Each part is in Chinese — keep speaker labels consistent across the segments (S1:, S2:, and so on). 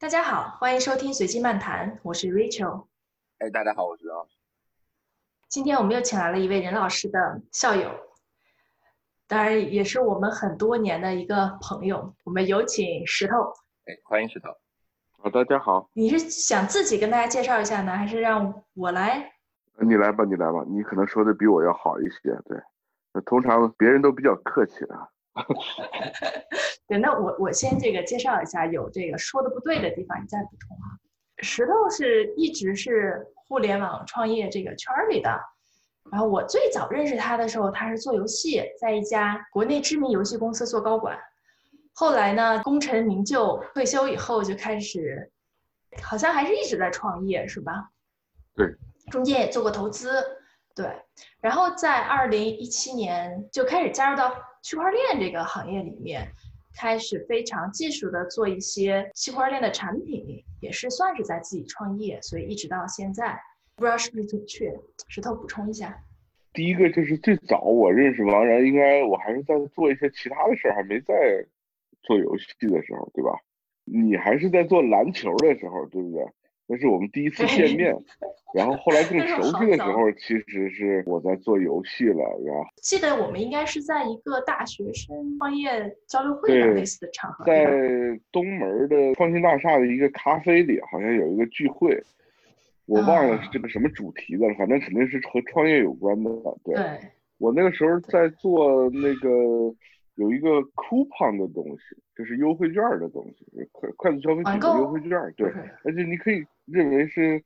S1: 大家好，欢迎收听随机漫谈，我是 Rachel。
S2: 哎，大家好，我是任老师。
S1: 今天我们又请来了一位任老师的校友，当然也是我们很多年的一个朋友。我们有请石头。
S2: 哎，欢迎石头。
S3: 好，大家好。
S1: 你是想自己跟大家介绍一下呢，还是让我来？
S3: 你来吧，你来吧，你可能说的比我要好一些。对，那通常别人都比较客气啊。
S1: 对，那我我先这个介绍一下，有这个说的不对的地方，你再补充啊。石头是一直是互联网创业这个圈里的，然后我最早认识他的时候，他是做游戏，在一家国内知名游戏公司做高管。后来呢，功成名就，退休以后就开始，好像还是一直在创业，是吧？
S3: 对，
S1: 中间也做过投资，对，然后在二零一七年就开始加入到。区块链这个行业里面，开始非常技术的做一些区块链的产品，也是算是在自己创业，所以一直到现在，不知道是不是准确？石头补充一下。
S3: 第一个就是最早我认识王然，应该我还是在做一些其他的事儿，还没在做游戏的时候，对吧？你还是在做篮球的时候，对不对？那是我们第一次见面，然后后来更熟悉的时候，其实是我在做游戏了，然后
S1: 记得我们应该是在一个大学生创业交流会类似的场合，
S3: 在东门的创新大厦的一个咖啡里，好像有一个聚会，我忘了是这个什么主题的了，反正肯定是和创业有关的。对，我那个时候在做那个。有一个 coupon 的东西，就是优惠券的东西，快快速消费品的优惠券，对，而且你可以认为是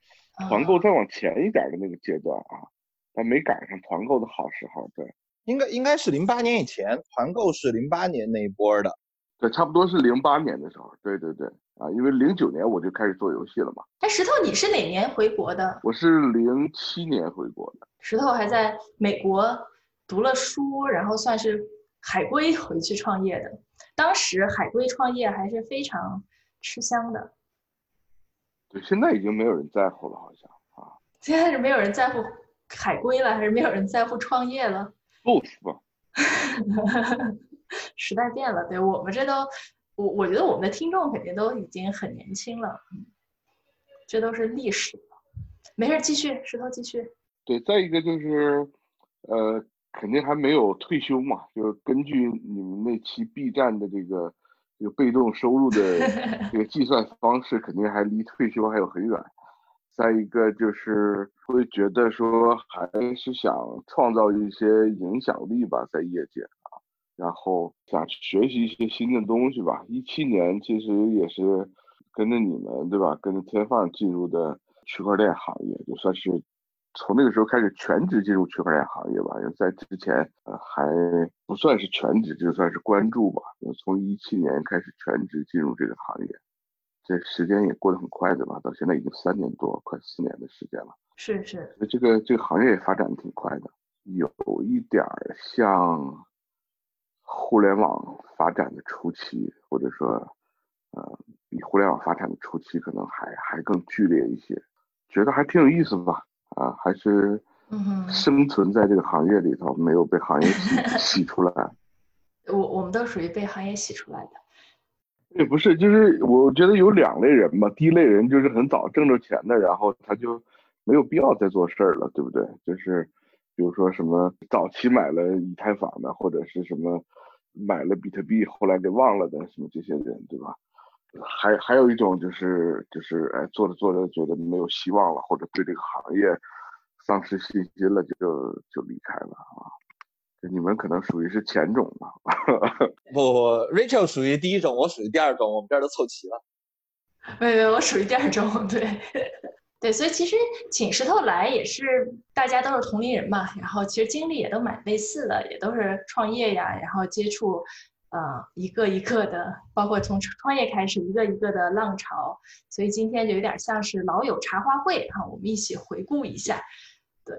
S3: 团购再往前一点的那个阶段啊，但没赶上团购的好时候，对，
S2: 应该应该是零八年以前，团购是零八年那一波的，
S3: 对，差不多是零八年的时候，对对对，啊，因为零九年我就开始做游戏了嘛。
S1: 哎，石头，你是哪年回国的？
S3: 我是零七年回国的。
S1: 石头还在美国读了书，然后算是。海归回去创业的，当时海归创业还是非常吃香的。
S3: 对，现在已经没有人在乎了，好像啊。
S1: 现在是没有人在乎海归了，还是没有人在乎创业了
S3: ？Both 吧。
S1: 时代变了，对我们这都，我我觉得我们的听众肯定都已经很年轻了，嗯，这都是历史。没事，继续，石头继续。
S3: 对，再一个就是，呃。肯定还没有退休嘛，就是根据你们那期 B 站的这个这个被动收入的 这个计算方式，肯定还离退休还有很远。再一个就是会觉得说还是想创造一些影响力吧，在业界啊，然后想学习一些新的东西吧。一七年其实也是跟着你们对吧，跟着天放进入的区块链行业，就算是。从那个时候开始全职进入区块链行业吧，因为在之前呃还不算是全职，就算是关注吧。从一七年开始全职进入这个行业，这时间也过得很快对吧？到现在已经三年多，快四年的时间了。
S1: 是是。
S3: 这个这个行业也发展的挺快的，有一点儿像互联网发展的初期，或者说呃比互联网发展的初期可能还还更剧烈一些，觉得还挺有意思吧。啊，还是生存在这个行业里头，没有被行业洗 洗出来。
S1: 我我们都属于被行业洗出来的。
S3: 也不是，就是我觉得有两类人吧。第一类人就是很早挣着钱的，然后他就没有必要再做事儿了，对不对？就是比如说什么早期买了以太坊的，或者是什么买了比特币后来给忘了的，什么这些人，对吧？还还有一种就是就是哎做着做着觉得没有希望了，或者对这个行业丧失信心了，就就离开了啊。你们可能属于是前种吧？
S2: 不不，Rachel 属于第一种，我属于第二种，我们这儿都凑齐了。
S1: 没没，我属于第二种，对 对，所以其实请石头来也是大家都是同龄人嘛，然后其实经历也都蛮类似的，也都是创业呀，然后接触。呃，一个一个的，包括从创业开始，一个一个的浪潮，所以今天就有点像是老友茶话会啊，我们一起回顾一下。对，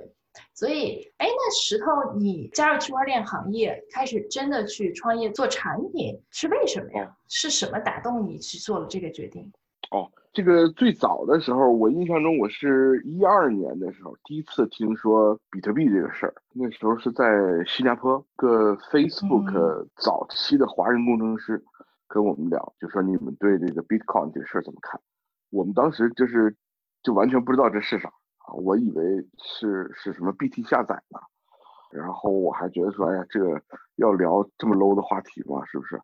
S1: 所以，哎，那石头，你加入区块链行业，开始真的去创业做产品，是为什么呀？是什么打动你去做了这个决定？
S3: 哦。这个最早的时候，我印象中我是一二年的时候第一次听说比特币这个事儿。那时候是在新加坡，个 Facebook 早期的华人工程师跟我们聊，就说你们对这个 Bitcoin 这个事儿怎么看？我们当时就是就完全不知道这是啥啊，我以为是是什么 BT 下载呢，然后我还觉得说，哎呀，这个要聊这么 low 的话题吗？是不是？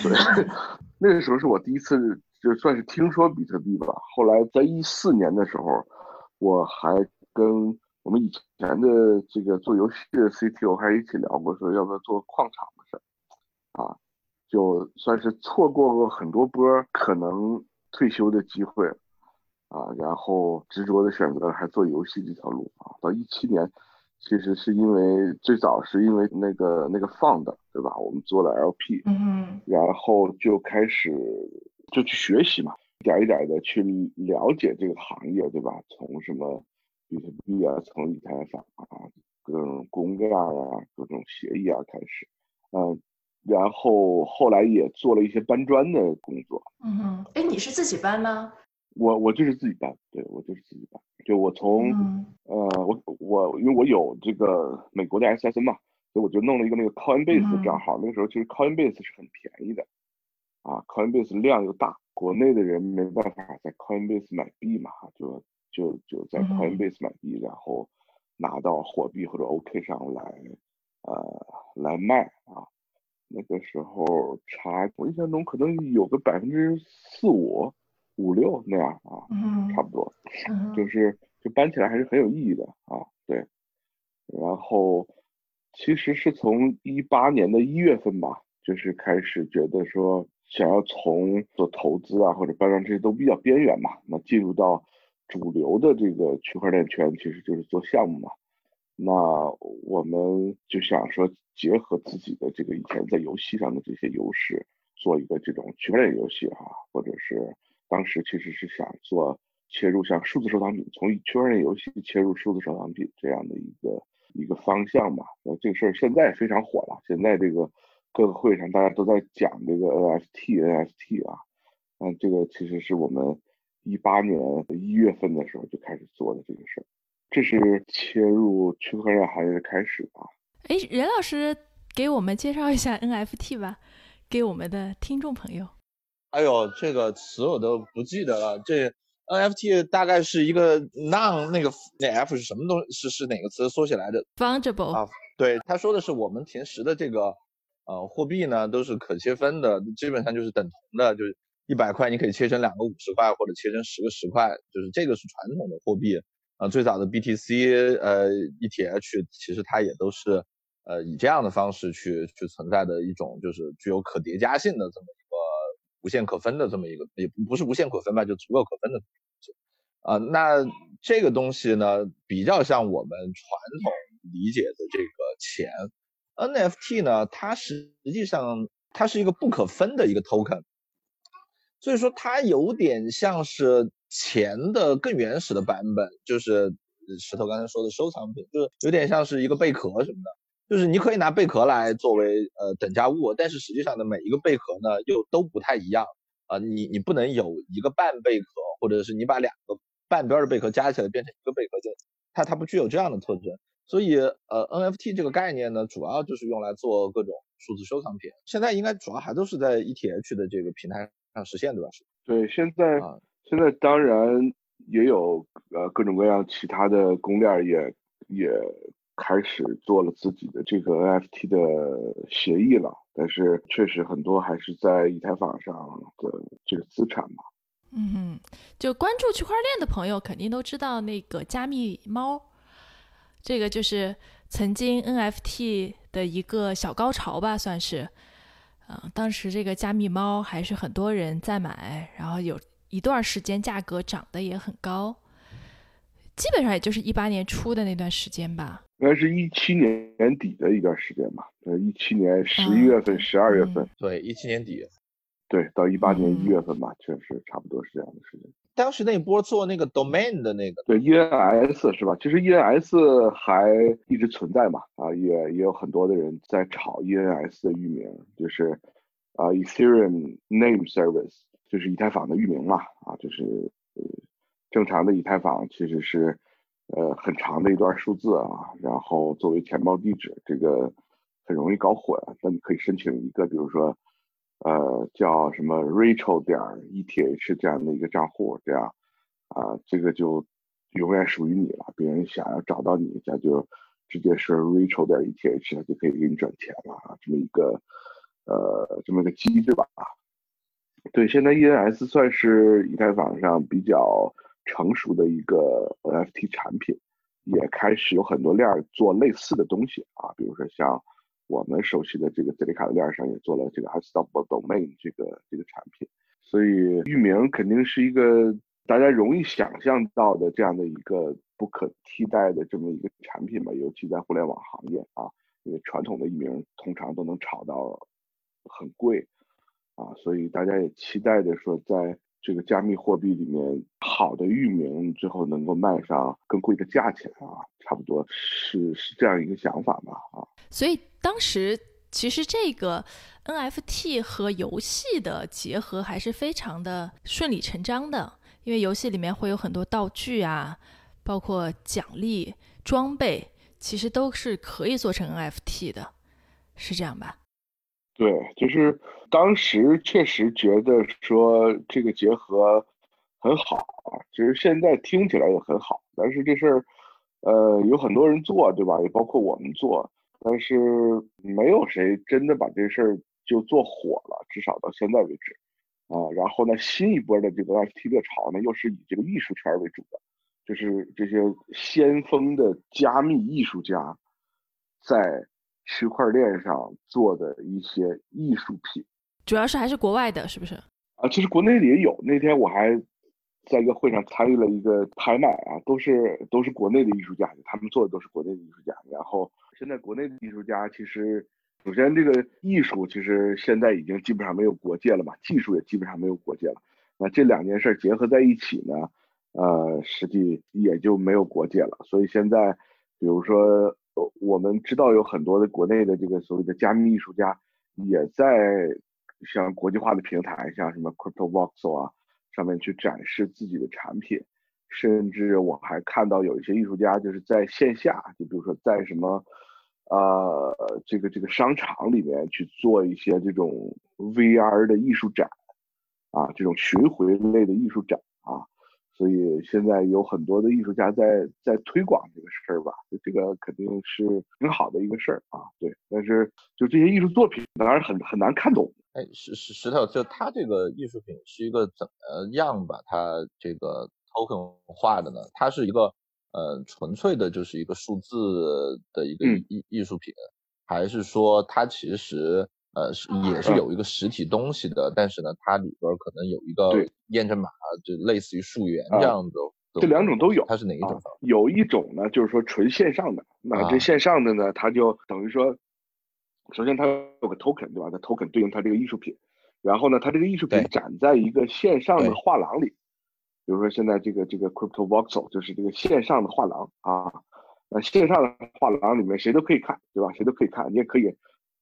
S3: 所以 那个时候是我第一次就算是听说比特币吧。后来在一四年的时候，我还跟我们以前的这个做游戏的 CTO 还一起聊过，说要不要做矿场的事儿啊，就算是错过过很多波可能退休的机会啊，然后执着的选择了还做游戏这条路啊。到一七年。其实是因为最早是因为那个那个放的，对吧？我们做了 LP，
S4: 嗯，
S3: 然后就开始就去学习嘛，一点一点的去了解这个行业，对吧？从什么比特币啊，从以太坊啊，各种公链啊，各种协议啊开始，嗯，然后后来也做了一些搬砖的工作。
S4: 嗯哼，哎，你是自己搬吗？
S3: 我我就是自己搬，对我就是自己搬。就我从呃我我因为我有这个美国的 SSN 嘛，所以我就弄了一个那个 Coinbase 的账号。那个时候其实 Coinbase 是很便宜的，啊，Coinbase 量又大，国内的人没办法在 Coinbase 买币嘛，就就就在 Coinbase 买币，然后拿到货币或者 OK 上来呃来卖啊。那个时候差我印象中可能有个百分之四五。五六那样啊，差不多，就是就搬起来还是很有意义的啊。对，然后其实是从一八年的一月份吧，就是开始觉得说想要从做投资啊或者搬砖这些都比较边缘嘛，那进入到主流的这个区块链圈，其实就是做项目嘛。那我们就想说结合自己的这个以前在游戏上的这些优势，做一个这种区块链游戏哈，或者是。当时其实是想做切入像数字收藏品，从区块链游戏切入数字收藏品这样的一个一个方向嘛。那这个事儿现在非常火了，现在这个各个会上大家都在讲这个 NFT，NFT 啊，嗯，这个其实是我们一八年一月份的时候就开始做的这个事儿，这是切入区块链行业的开始吧。
S1: 哎，任老师给我们介绍一下 NFT 吧，给我们的听众朋友。
S2: 哎呦，这个词我都不记得了。这 NFT 大概是一个 non 那个那 F 是什么东西是是哪个词缩写来着
S1: ？Fungible
S2: 啊，对，他说的是我们平时的这个呃货币呢都是可切分的，基本上就是等同的，就是一百块你可以切成两个五十块或者切成十个十块，就是这个是传统的货币啊。最早的 BTC 呃 ETH 其实它也都是呃以这样的方式去去存在的一种就是具有可叠加性的这么一个。无限可分的这么一个，也不是无限可分吧，就足够可分的东西啊。那这个东西呢，比较像我们传统理解的这个钱，NFT 呢，它实际上它是一个不可分的一个 token，所以说它有点像是钱的更原始的版本，就是石头刚才说的收藏品，就是有点像是一个贝壳什么的。就是你可以拿贝壳来作为呃等价物，但是实际上呢，每一个贝壳呢又都不太一样啊。你你不能有一个半贝壳，或者是你把两个半边的贝壳加起来变成一个贝壳，就它它不具有这样的特征。所以呃 NFT 这个概念呢，主要就是用来做各种数字收藏品。现在应该主要还都是在 ETH 的这个平台上实现，对吧？
S3: 对，现在现在当然也有呃各种各样其他的公链也也。开始做了自己的这个 NFT 的协议了，但是确实很多还是在以太坊上的这个资产嘛。
S1: 嗯，就关注区块链的朋友肯定都知道那个加密猫，这个就是曾经 NFT 的一个小高潮吧，算是。嗯，当时这个加密猫还是很多人在买，然后有一段时间价格涨得也很高，基本上也就是一八年初的那段时间吧。
S3: 应该是一七年年底的一段时间吧，呃，一七年十一月份、十二月份，
S2: 对，一七年底，
S3: 对，到一八年一月份吧，确实差不多是这样的时间。
S2: 当时那波做那个 domain 的那个，
S3: 对，ENS 是吧？其实 ENS 还一直存在嘛，啊，也也有很多的人在炒 ENS 的域名，就是啊，Ethereum Name Service，就是以太坊的域名嘛，啊，就是呃，正常的以太坊其实是。呃，很长的一段数字啊，然后作为钱包地址，这个很容易搞混。那你可以申请一个，比如说呃，叫什么 Rachel 点 ETH 这样的一个账户，这样啊，这个就永远属于你了。别人想要找到你，他就直接是 Rachel 点 ETH，他就可以给你转钱了啊，这么一个呃这么一个机制吧。对，现在 ENS 算是以太坊上比较成熟的一个 NFT 产品，也开始有很多链做类似的东西啊，比如说像。我们熟悉的这个 z 里卡的链上也做了这个 Unstoppable Domain 这个这个产品，所以域名肯定是一个大家容易想象到的这样的一个不可替代的这么一个产品吧，尤其在互联网行业啊，因为传统的域名通常都能炒到很贵啊，所以大家也期待着说在这个加密货币里面，好的域名最后能够卖上更贵的价钱啊，差不多是是这样一个想法吧啊。
S1: 所以当时其实这个 NFT 和游戏的结合还是非常的顺理成章的，因为游戏里面会有很多道具啊，包括奖励、装备，其实都是可以做成 NFT 的，是这样吧？
S3: 对，就是当时确实觉得说这个结合很好，其实现在听起来也很好，但是这事儿，呃，有很多人做，对吧？也包括我们做。但是没有谁真的把这事儿就做火了，至少到现在为止，啊，然后呢，新一波的这个 NFT 热潮呢，又是以这个艺术圈为主的，就是这些先锋的加密艺术家，在区块链上做的一些艺术品，
S1: 主要是还是国外的，是不是？
S3: 啊，其实国内的也有。那天我还在一个会上参与了一个拍卖啊，都是都是国内的艺术家，他们做的都是国内的艺术家，然后。现在国内的艺术家其实，首先这个艺术其实现在已经基本上没有国界了嘛，技术也基本上没有国界了。那这两件事结合在一起呢，呃，实际也就没有国界了。所以现在，比如说，我们知道有很多的国内的这个所谓的加密艺术家，也在像国际化的平台，像什么 Crypto Voxel 啊，上面去展示自己的产品。甚至我还看到有一些艺术家就是在线下，就比如说在什么。呃，这个这个商场里面去做一些这种 VR 的艺术展，啊，这种巡回类的艺术展，所以现在有很多的艺术家在在推广这个事儿吧，这个肯定是挺好的一个事儿啊，对。但是就这些艺术作品当然很很难看懂。
S2: 哎，石石石头，就他这个艺术品是一个怎么样把它这个 token 化的呢？它是一个。呃，纯粹的就是一个数字的一个艺艺术品，还是说它其实呃是也是有一个实体东西的，但是呢，它里边可能有一个验证码，就类似于溯源这样的。
S3: 这两种都有。
S2: 它是哪一种？
S3: 有一种呢，就是说纯线上的。那这线上的呢，它就等于说，首先它有个 token 对吧？它 token 对应它这个艺术品，然后呢，它这个艺术品展在一个线上的画廊里。比如说现在这个这个 Crypto Voxel 就是这个线上的画廊啊，那线上的画廊里面谁都可以看，对吧？谁都可以看，你也可以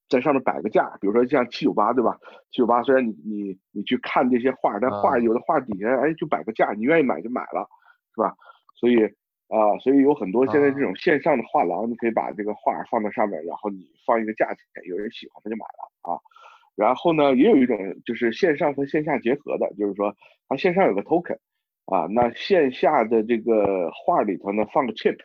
S3: 在上面摆个架，比如说像七九八，对吧？七九八虽然你你你去看这些画，但画有的画底下哎就摆个架，你愿意买就买了，是吧？所以啊，所以有很多现在这种线上的画廊，你可以把这个画放到上面，然后你放一个价钱，有人喜欢他就买了啊。然后呢，也有一种就是线上和线下结合的，就是说它线上有个 token。啊，那线下的这个画里头呢，放个 chip，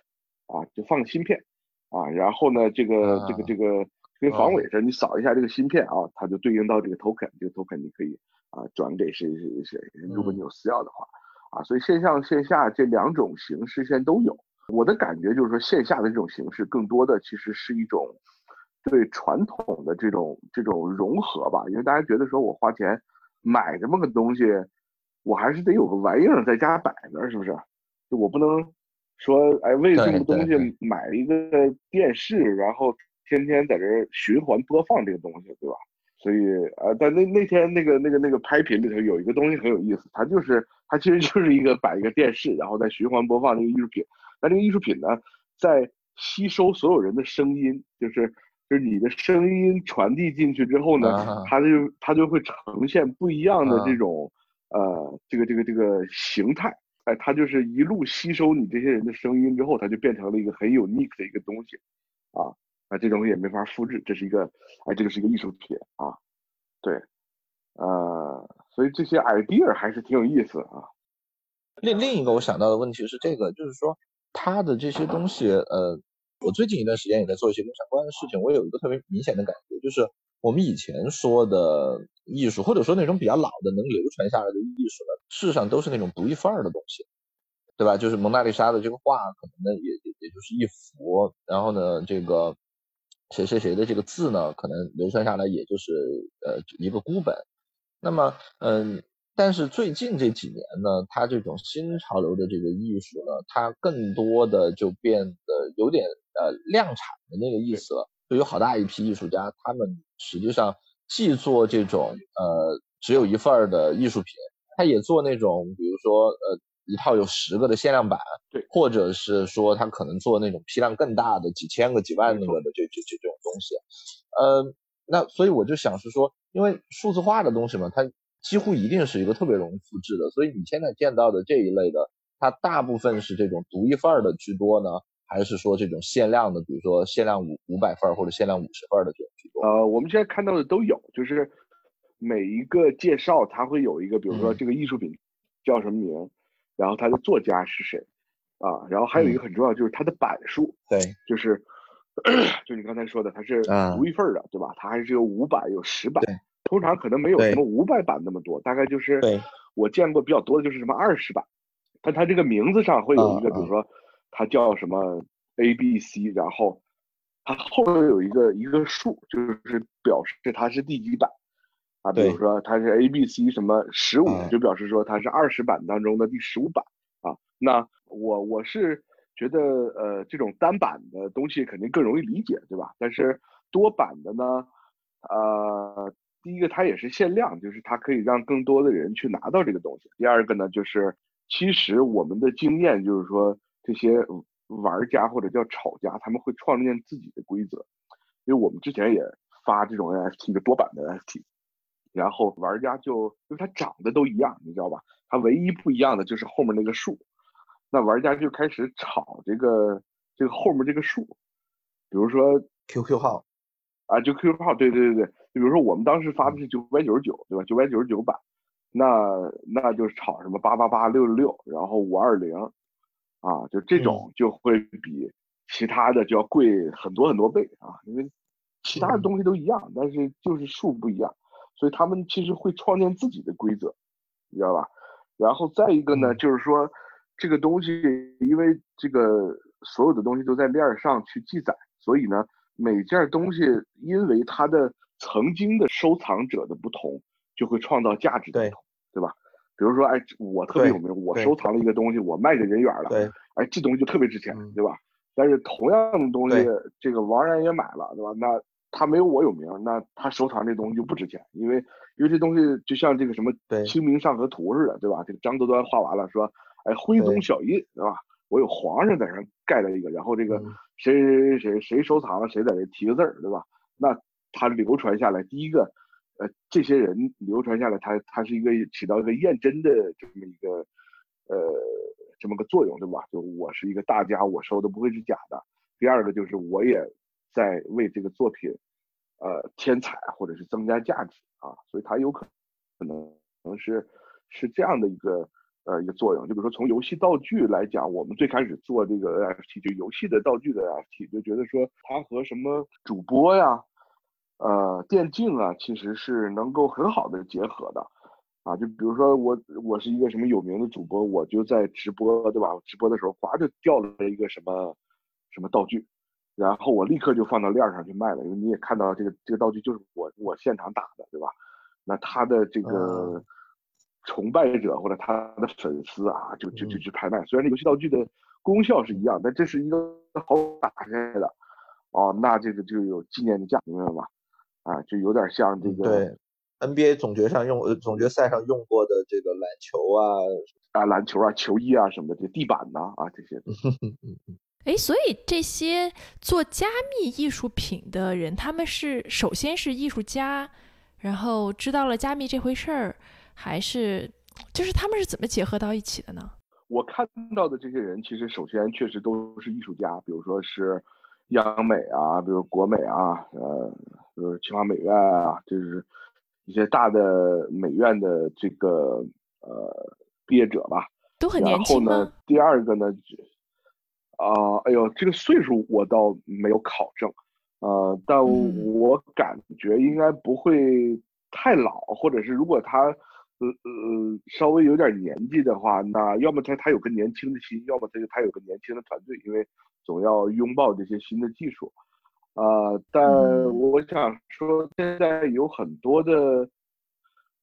S3: 啊，就放个芯片，啊，然后呢，这个这个这个跟防伪似的，你扫一下这个芯片啊，它就对应到这个 token，这个 token 你可以啊转给谁谁谁，如果你有私钥的话，啊，所以线上线下这两种形式现在都有。我的感觉就是说，线下的这种形式更多的其实是一种对传统的这种这种融合吧，因为大家觉得说我花钱买这么个东西。我还是得有个玩意儿在家摆着，是不是？就我不能说，哎，为这个东西买一个电视，然后天天在这循环播放这个东西，对吧？所以，呃，但那那天那个那个那个拍品里头有一个东西很有意思，它就是它其实就是一个摆一个电视，然后在循环播放那个艺术品。那这个艺术品呢，在吸收所有人的声音，就是就是你的声音传递进去之后呢，它就它就会呈现不一样的这种。呃，这个这个这个形态，哎，它就是一路吸收你这些人的声音之后，它就变成了一个很有 unique 的一个东西，啊，那这东西也没法复制，这是一个，哎，这个是一个艺术品啊，对，呃，所以这些 idea 还是挺有意思啊。
S2: 另另一个我想到的问题是这个，就是说他的这些东西，呃，我最近一段时间也在做一些跟相关的事情，我有一个特别明显的感觉，就是我们以前说的艺术，或者说那种比较老的能流传下来的艺术呢，事实上都是那种独一份儿的东西，对吧？就是蒙娜丽莎的这个画，可能呢也也也就是一幅，然后呢这个谁谁谁的这个字呢，可能流传下来也就是呃一个孤本。那么，嗯，但是最近这几年呢，它这种新潮流的这个艺术呢，它更多的就变得有点呃量产的那个意思了。就有好大一批艺术家，他们实际上既做这种呃只有一份儿的艺术品，他也做那种比如说呃一套有十个的限量版，
S3: 对，
S2: 或者是说他可能做那种批量更大的几千个、几万个的这这这这种东西，呃，那所以我就想是说。因为数字化的东西嘛，它几乎一定是一个特别容易复制的，所以你现在见到的这一类的，它大部分是这种独一份儿的居多呢，还是说这种限量的，比如说限量五五百份或者限量五十份的这种居多？
S3: 呃，我们现在看到的都有，就是每一个介绍它会有一个，比如说这个艺术品叫什么名，然后他的作家是谁，啊，然后还有一个很重要就是它的版数，
S2: 对，
S3: 就是。就你刚才说的，它是独一份的，对吧？它还是有五版、有十版，通常可能没有什么五百版那么多，大概就是我见过比较多的就是什么二十版。但它这个名字上会有一个，比如说它叫什么 A、B、C，然后它后面有一个一个数，就是表示它是第几版啊。比如说它是 A、B、C 什么十五，就表示说它是二十版当中的第十五版啊。那我我是。觉得呃这种单版的东西肯定更容易理解，对吧？但是多版的呢，呃，第一个它也是限量，就是它可以让更多的人去拿到这个东西。第二个呢，就是其实我们的经验就是说，这些玩家或者叫炒家，他们会创建自己的规则。因为我们之前也发这种 NFT 的多版的 NFT，然后玩家就因为它长得都一样，你知道吧？它唯一不一样的就是后面那个数。那玩家就开始炒这个这个后面这个数，比如说
S2: QQ 号
S3: 啊，就 QQ 号，对对对对，就比如说我们当时发的是九百九十九，对吧？九百九十九版，那那就是炒什么八八八六六六，然后五二零，啊，就这种就会比其他的就要贵很多很多倍啊，因为其他的东西都一样，但是就是数不一样，所以他们其实会创建自己的规则，你知道吧？然后再一个呢，就是说。这个东西，因为这个所有的东西都在链上去记载，所以呢，每件东西因为它的曾经的收藏者的不同，就会创造价值的不同，对吧？比如说，哎，我特别有名，我收藏了一个东西，我卖给人远了，哎，这东西就特别值钱，对吧？但是同样的东西，这个王然也买了，对吧？那他没有我有名，那他收藏这东西就不值钱，因为因为这东西就像这个什么《清明上河图》似的，对吧？这个张择端画完了说。哎，徽宗小印，对吧？我有皇上在上盖了一个，然后这个谁谁谁谁谁收藏了，谁在这提个字儿，对吧？那它流传下来，第一个，呃，这些人流传下来，它它是一个起到一个验真的这么一个，呃，这么个作用，对吧？就我是一个大家，我收的不会是假的。第二个就是我也在为这个作品，呃，添彩或者是增加价值啊，所以它有可能可能能是是这样的一个。呃，一个作用，就比如说从游戏道具来讲，我们最开始做这个 NFT，就游戏的道具的 NFT，就觉得说它和什么主播呀，呃，电竞啊，其实是能够很好的结合的，啊，就比如说我我是一个什么有名的主播，我就在直播，对吧？直播的时候，哗就掉了一个什么什么道具，然后我立刻就放到链上去卖了，因为你也看到这个这个道具就是我我现场打的，对吧？那他的这个。崇拜者或者他的粉丝啊，就就就去拍卖。虽然这游戏道具的功效是一样，但这是一个好打开的，哦，那这个就有纪念的价，明白吗？啊，就有点像这个
S2: 对 NBA 总决上用总决赛上用过的这个篮球啊
S3: 啊篮球啊球衣啊什么的这地板呐啊这些。
S1: 哎，所以这些做加密艺术品的人，他们是首先是艺术家，然后知道了加密这回事儿。还是，就是他们是怎么结合到一起的呢？
S3: 我看到的这些人，其实首先确实都是艺术家，比如说是央美啊，比如国美啊，呃，比如清华美院啊，就是一些大的美院的这个呃毕业者吧。
S1: 都很年轻
S3: 然后呢，第二个呢，啊，哎呦，这个岁数我倒没有考证，呃，但我感觉应该不会太老，或者是如果他呃呃稍微有点年纪的话，那要么他他有个年轻的心，要么他就他有个年轻的团队，因为总要拥抱这些新的技术，啊，但我想说，现在有很多的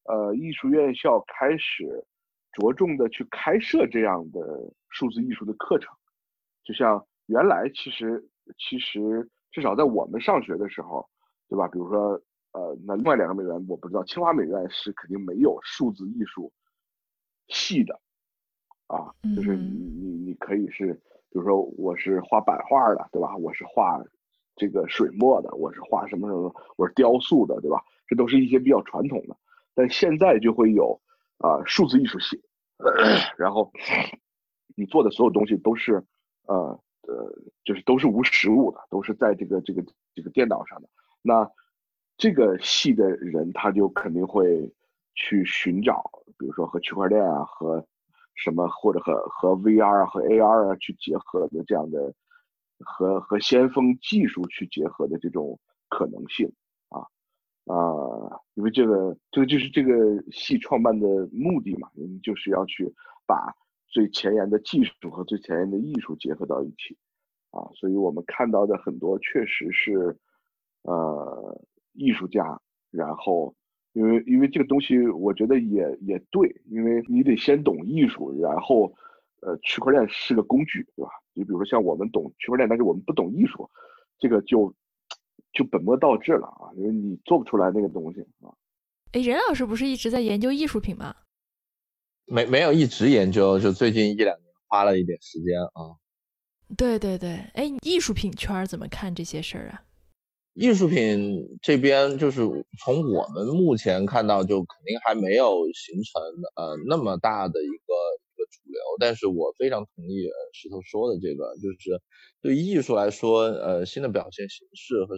S3: 呃艺术院校开始。着重的去开设这样的数字艺术的课程，就像原来其实其实至少在我们上学的时候，对吧？比如说呃，那另外两个美院我不知道，清华美院是肯定没有数字艺术系的啊，就是你你你可以是，比如说我是画版画的，对吧？我是画这个水墨的，我是画什么什么，我是雕塑的，对吧？这都是一些比较传统的，但现在就会有。啊，数字艺术系，然后你做的所有东西都是，呃呃，就是都是无实物的，都是在这个这个这个电脑上的。那这个系的人他就肯定会去寻找，比如说和区块链啊，和什么或者和和 VR 啊和 AR 啊去结合的这样的，和和先锋技术去结合的这种可能性。啊啊，因为这个，这个就是这个系创办的目的嘛，就是要去把最前沿的技术和最前沿的艺术结合到一起，啊，所以我们看到的很多确实是，呃，艺术家，然后，因为因为这个东西，我觉得也也对，因为你得先懂艺术，然后，呃，区块链是个工具，对吧？你比如说像我们懂区块链，但是我们不懂艺术，这个就。就本末倒置了啊！因为你做不出来那个东西啊。
S1: 哎，任老师不是一直在研究艺术品吗？
S2: 没没有一直研究，就最近一两年花了一点时间啊。
S1: 对对对，哎，艺术品圈怎么看这些事儿啊？
S2: 艺术品这边就是从我们目前看到，就肯定还没有形成呃那么大的一个一个主流。但是我非常同意石头说的这个，就是对艺术来说，呃，新的表现形式和。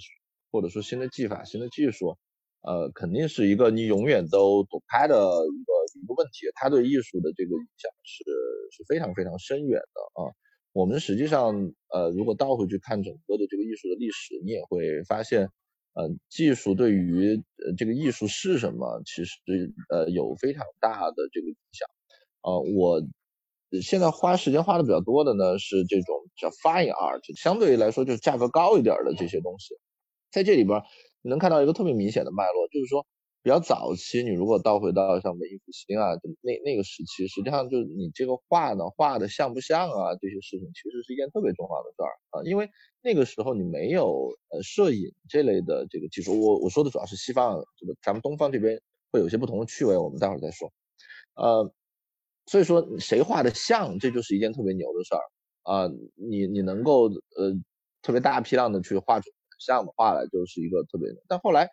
S2: 或者说新的技法、新的技术，呃，肯定是一个你永远都躲不开的一个一个问题。它对艺术的这个影响是是非常非常深远的啊。我们实际上，呃，如果倒回去看整个的这个艺术的历史，你也会发现，呃，技术对于呃这个艺术是什么，其实呃有非常大的这个影响。啊，我现在花时间花的比较多的呢是这种叫 fine art，相对于来说就是价格高一点的这些东西。在这里边，你能看到一个特别明显的脉络，就是说，比较早期，你如果倒回到像文艺复兴啊，就那那个时期，实际上就是你这个画呢，画的像不像啊，这些事情其实是一件特别重要的事儿啊，因为那个时候你没有呃摄影这类的这个技术，我我说的主要是西方，这个咱们东方这边会有些不同的趣味，我们待会儿再说，呃，所以说谁画的像，这就是一件特别牛的事儿啊，你你能够呃特别大批量的去画出。像的话呢就是一个特别，但后来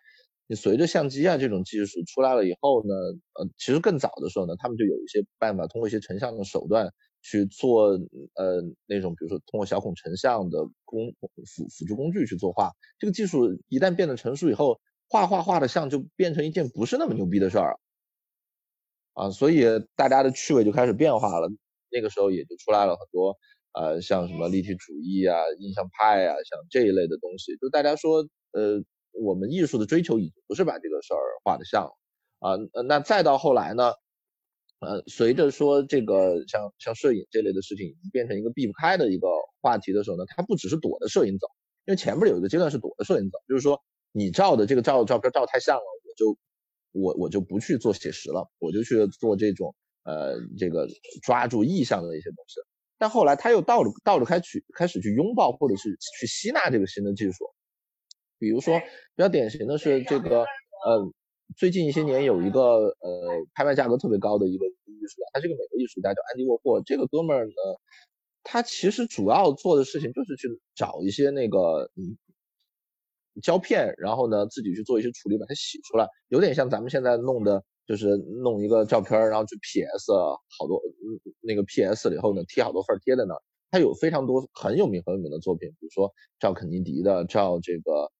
S2: 你随着相机啊这种技术出来了以后呢，呃，其实更早的时候呢，他们就有一些办法，通过一些成像的手段去做，呃，那种比如说通过小孔成像的工辅辅助工具去作画。这个技术一旦变得成熟以后，画画画的像就变成一件不是那么牛逼的事儿啊，所以大家的趣味就开始变化了。那个时候也就出来了很多。呃，像什么立体主义啊、印象派啊，像这一类的东西，就大家说，呃，我们艺术的追求已经不是把这个事儿画的像了啊，那再到后来呢，呃，随着说这个像像摄影这类的事情已经变成一个避不开的一个话题的时候呢，它不只是躲着摄影走，因为前面有一个阶段是躲着摄影走，就是说你照的这个照照片照太像了，我就我我就不去做写实了，我就去做这种呃这个抓住意象的一些东西。但后来他又倒着倒着开始开始去拥抱或者是去吸纳这个新的技术，比如说比较典型的是这个呃最近一些年有一个呃拍卖价格特别高的一个艺术家，他是个美国艺术家叫安迪沃霍。这个哥们儿呢，他其实主要做的事情就是去找一些那个嗯胶片，然后呢自己去做一些处理，把它洗出来，有点像咱们现在弄的。就是弄一个照片，然后去 PS 好多，那个 PS 了以后呢，贴好多份贴在那儿。他有非常多很有名很有名的作品，比如说照肯尼迪的，照这个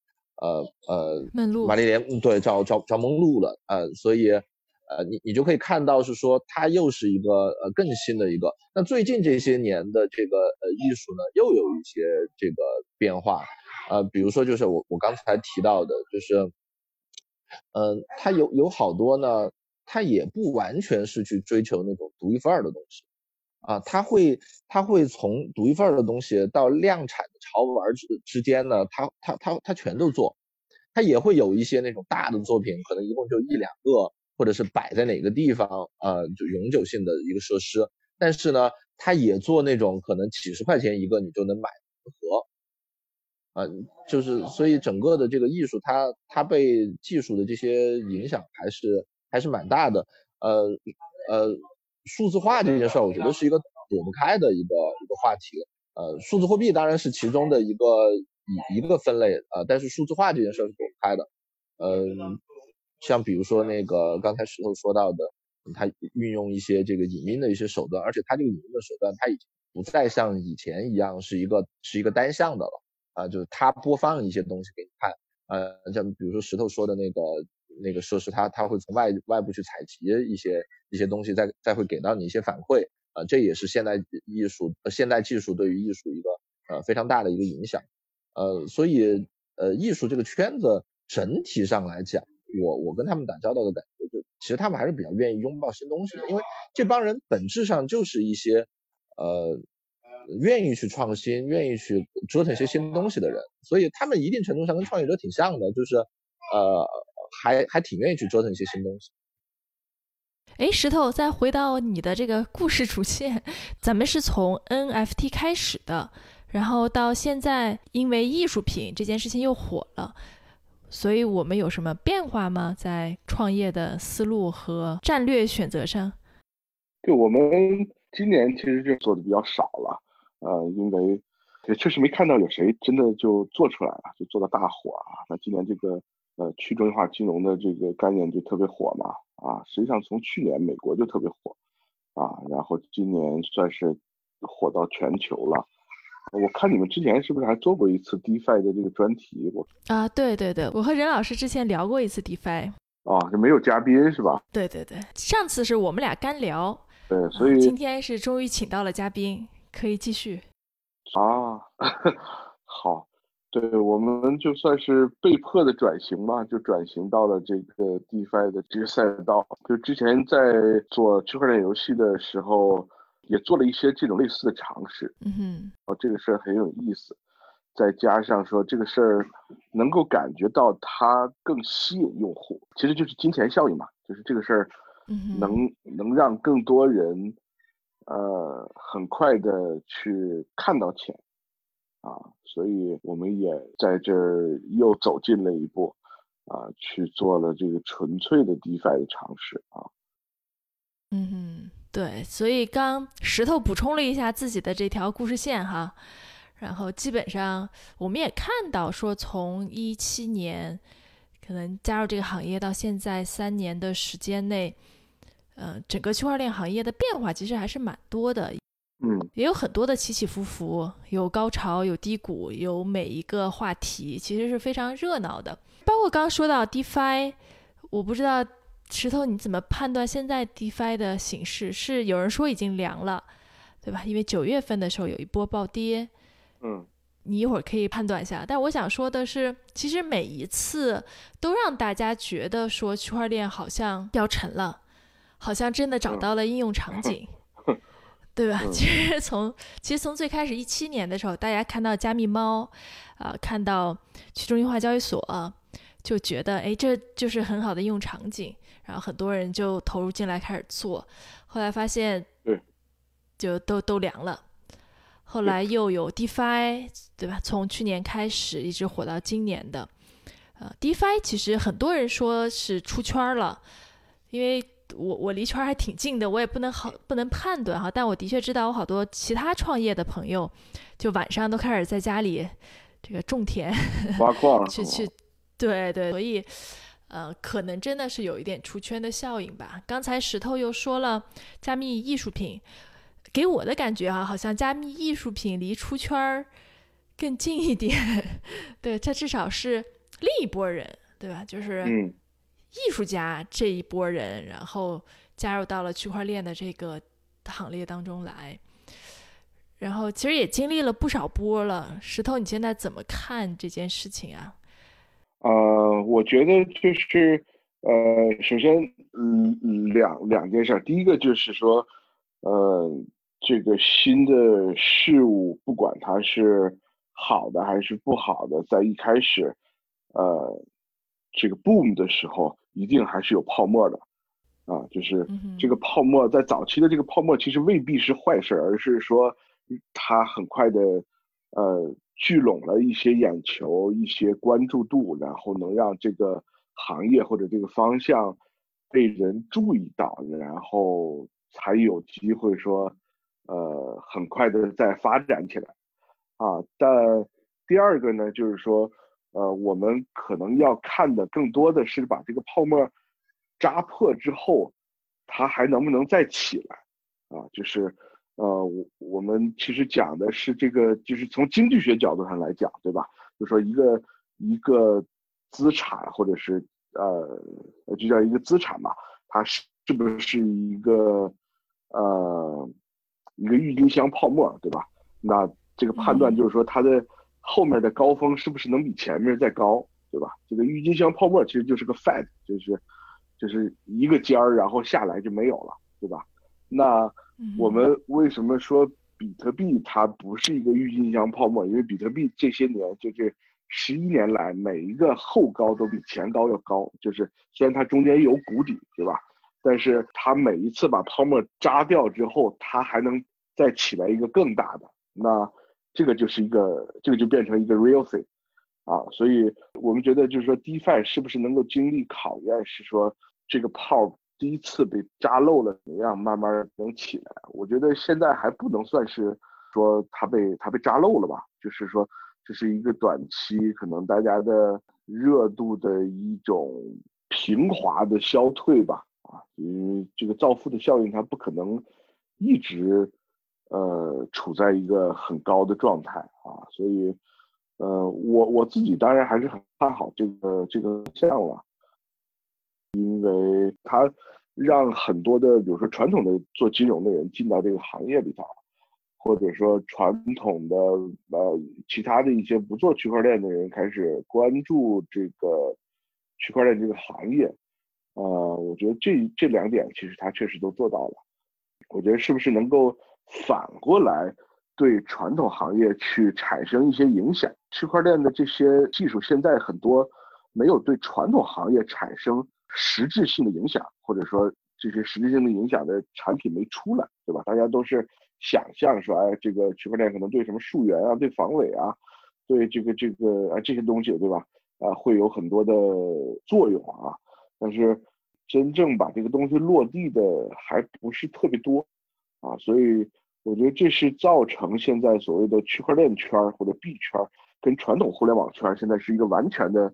S2: 呃呃
S1: 梦露
S2: 玛丽莲，嗯对，照照照梦露了，呃，所以呃你你就可以看到是说它又是一个呃更新的一个。那最近这些年的这个呃艺术呢，又有一些这个变化，呃，比如说就是我我刚才提到的，就是嗯，它有有好多呢，它也不完全是去追求那种独一份儿的东西。啊，他会他会从独一份儿的东西到量产的潮玩之之间呢，他他他他全都做，他也会有一些那种大的作品，可能一共就一两个，或者是摆在哪个地方，呃，就永久性的一个设施。但是呢，他也做那种可能几十块钱一个你就能买的盒，啊，就是所以整个的这个艺术，它它被技术的这些影响还是还是蛮大的，呃呃。数字化这件事儿，我觉得是一个躲不开的一个一个话题。呃，数字货币当然是其中的一个一一个分类呃，但是数字化这件事儿是躲不开的。呃，像比如说那个刚才石头说到的，他运用一些这个影音的一些手段，而且他这个影音的手段，他已经不再像以前一样是一个是一个单向的了啊，就是他播放一些东西给你看。呃，像比如说石头说的那个。那个设施，它它会从外外部去采集一些一些东西，再再会给到你一些反馈啊，这也是现代艺术、现代技术对于艺术一个呃非常大的一个影响，呃，所以呃艺术这个圈子整体上来讲，我我跟他们打交道的感觉，就其实他们还是比较愿意拥抱新东西的，因为这帮人本质上就是一些呃愿意去创新、愿意去折腾一些新东西的人，所以他们一定程度上跟创业者挺像的，就是呃。还还挺愿意去折腾一些新东西。
S1: 哎，石头，再回到你的这个故事主线，咱们是从 NFT 开始的，然后到现在，因为艺术品这件事情又火了，所以我们有什么变化吗？在创业的思路和战略选择上？
S3: 就我们今年其实就做的比较少了，呃，因为也确实没看到有谁真的就做出来了，就做的大火啊。那今年这个。呃，去中心化金融的这个概念就特别火嘛，啊，实际上从去年美国就特别火，啊，然后今年算是火到全球了。我看你们之前是不是还做过一次 DeFi 的这个专题？我
S1: 啊，对对对，我和任老师之前聊过一次 DeFi。
S3: 啊，就没有嘉宾是吧？
S1: 对对对，上次是我们俩干聊。
S3: 对，所以
S1: 今天是终于请到了嘉宾，可以继续。
S3: 啊，好。对，我们就算是被迫的转型吧，就转型到了这个 DeFi 的这个赛道。就之前在做区块链游戏的时候，也做了一些这种类似的尝试。
S1: 嗯哼，
S3: 哦，这个事儿很有意思。再加上说这个事儿能够感觉到它更吸引用户，其实就是金钱效应嘛，就是这个事儿能能让更多人呃很快的去看到钱。啊，所以我们也在这儿又走进了一步，啊，去做了这个纯粹的 DeFi 的尝试啊。
S1: 嗯，对，所以刚石头补充了一下自己的这条故事线哈，然后基本上我们也看到说，从一七年可能加入这个行业到现在三年的时间内，嗯，整个区块链行业的变化其实还是蛮多的。
S3: 嗯，
S1: 也有很多的起起伏伏，有高潮，有低谷，有每一个话题，其实是非常热闹的。包括刚刚说到 DeFi，我不知道石头你怎么判断现在 DeFi 的形势？是有人说已经凉了，对吧？因为九月份的时候有一波暴跌。
S3: 嗯，
S1: 你一会儿可以判断一下。但我想说的是，其实每一次都让大家觉得说区块链好像要沉了，好像真的找到了应用场景。对吧？其实从其实从最开始一七年的时候，大家看到加密猫，啊，看到去中心化交易所，就觉得哎，这就是很好的应用场景，然后很多人就投入进来开始做。后来发现，就都都凉了。后来又有 DeFi，对吧？从去年开始一直火到今年的，呃，DeFi 其实很多人说是出圈了，因为。我我离圈还挺近的，我也不能好不能判断哈，但我的确知道我好多其他创业的朋友，就晚上都开始在家里这个种田
S3: 挖矿
S1: 去去，对对，所以呃，可能真的是有一点出圈的效应吧。刚才石头又说了加密艺术品，给我的感觉哈，好像加密艺术品离出圈更近一点，对，它至少是另一波人，对吧？就是
S3: 嗯
S1: 艺术家这一波人，然后加入到了区块链的这个行列当中来。然后其实也经历了不少波了。石头，你现在怎么看这件事情啊？
S3: 呃，我觉得就是呃，首先嗯两两件事，第一个就是说，呃，这个新的事物，不管它是好的还是不好的，在一开始，呃，这个 boom 的时候，一定还是有泡沫的，啊，就是这个泡沫在早期的这个泡沫其实未必是坏事，而是说它很快的，呃。聚拢了一些眼球、一些关注度，然后能让这个行业或者这个方向被人注意到，然后才有机会说，呃，很快的再发展起来，啊。但第二个呢，就是说，呃，我们可能要看的更多的是把这个泡沫扎破之后，它还能不能再起来，啊，就是。呃，我我们其实讲的是这个，就是从经济学角度上来讲，对吧？就说一个一个资产或者是呃，就叫一个资产吧，它是是不是一个呃一个郁金香泡沫，对吧？那这个判断就是说它的后面的高峰是不是能比前面再高，对吧？这个郁金香泡沫其实就是个 fat，就是就是一个尖儿，然后下来就没有了，对吧？那我们为什么说比特币它不是一个郁金香泡沫？因为比特币这些年就这十一年来，每一个后高都比前高要高。就是虽然它中间有谷底，对吧？但是它每一次把泡沫扎掉之后，它还能再起来一个更大的。那这个就是一个，这个就变成一个 real thing 啊。所以我们觉得就是说，DeFi 是不是能够经历考验？是说这个泡。第一次被扎漏了，怎么样？慢慢能起来。我觉得现在还不能算是说它被它被扎漏了吧，就是说这是一个短期可能大家的热度的一种平滑的消退吧。啊，因为这个造富的效应它不可能一直呃处在一个很高的状态啊，所以呃我我自己当然还是很看好这个这个项了。因为它让很多的，比如说传统的做金融的人进到这个行业里头，或者说传统的呃其他的一些不做区块链的人开始关注这个区块链这个行业，呃，我觉得这这两点其实它确实都做到了。我觉得是不是能够反过来对传统行业去产生一些影响？区块链的这些技术现在很多没有对传统行业产生。实质性的影响，或者说这些实质性的影响的产品没出来，对吧？大家都是想象说，哎，这个区块链可能对什么溯源啊、对防伪啊、对这个这个啊这些东西，对吧？啊，会有很多的作用啊。但是真正把这个东西落地的还不是特别多啊，所以我觉得这是造成现在所谓的区块链圈或者币圈跟传统互联网圈现在是一个完全的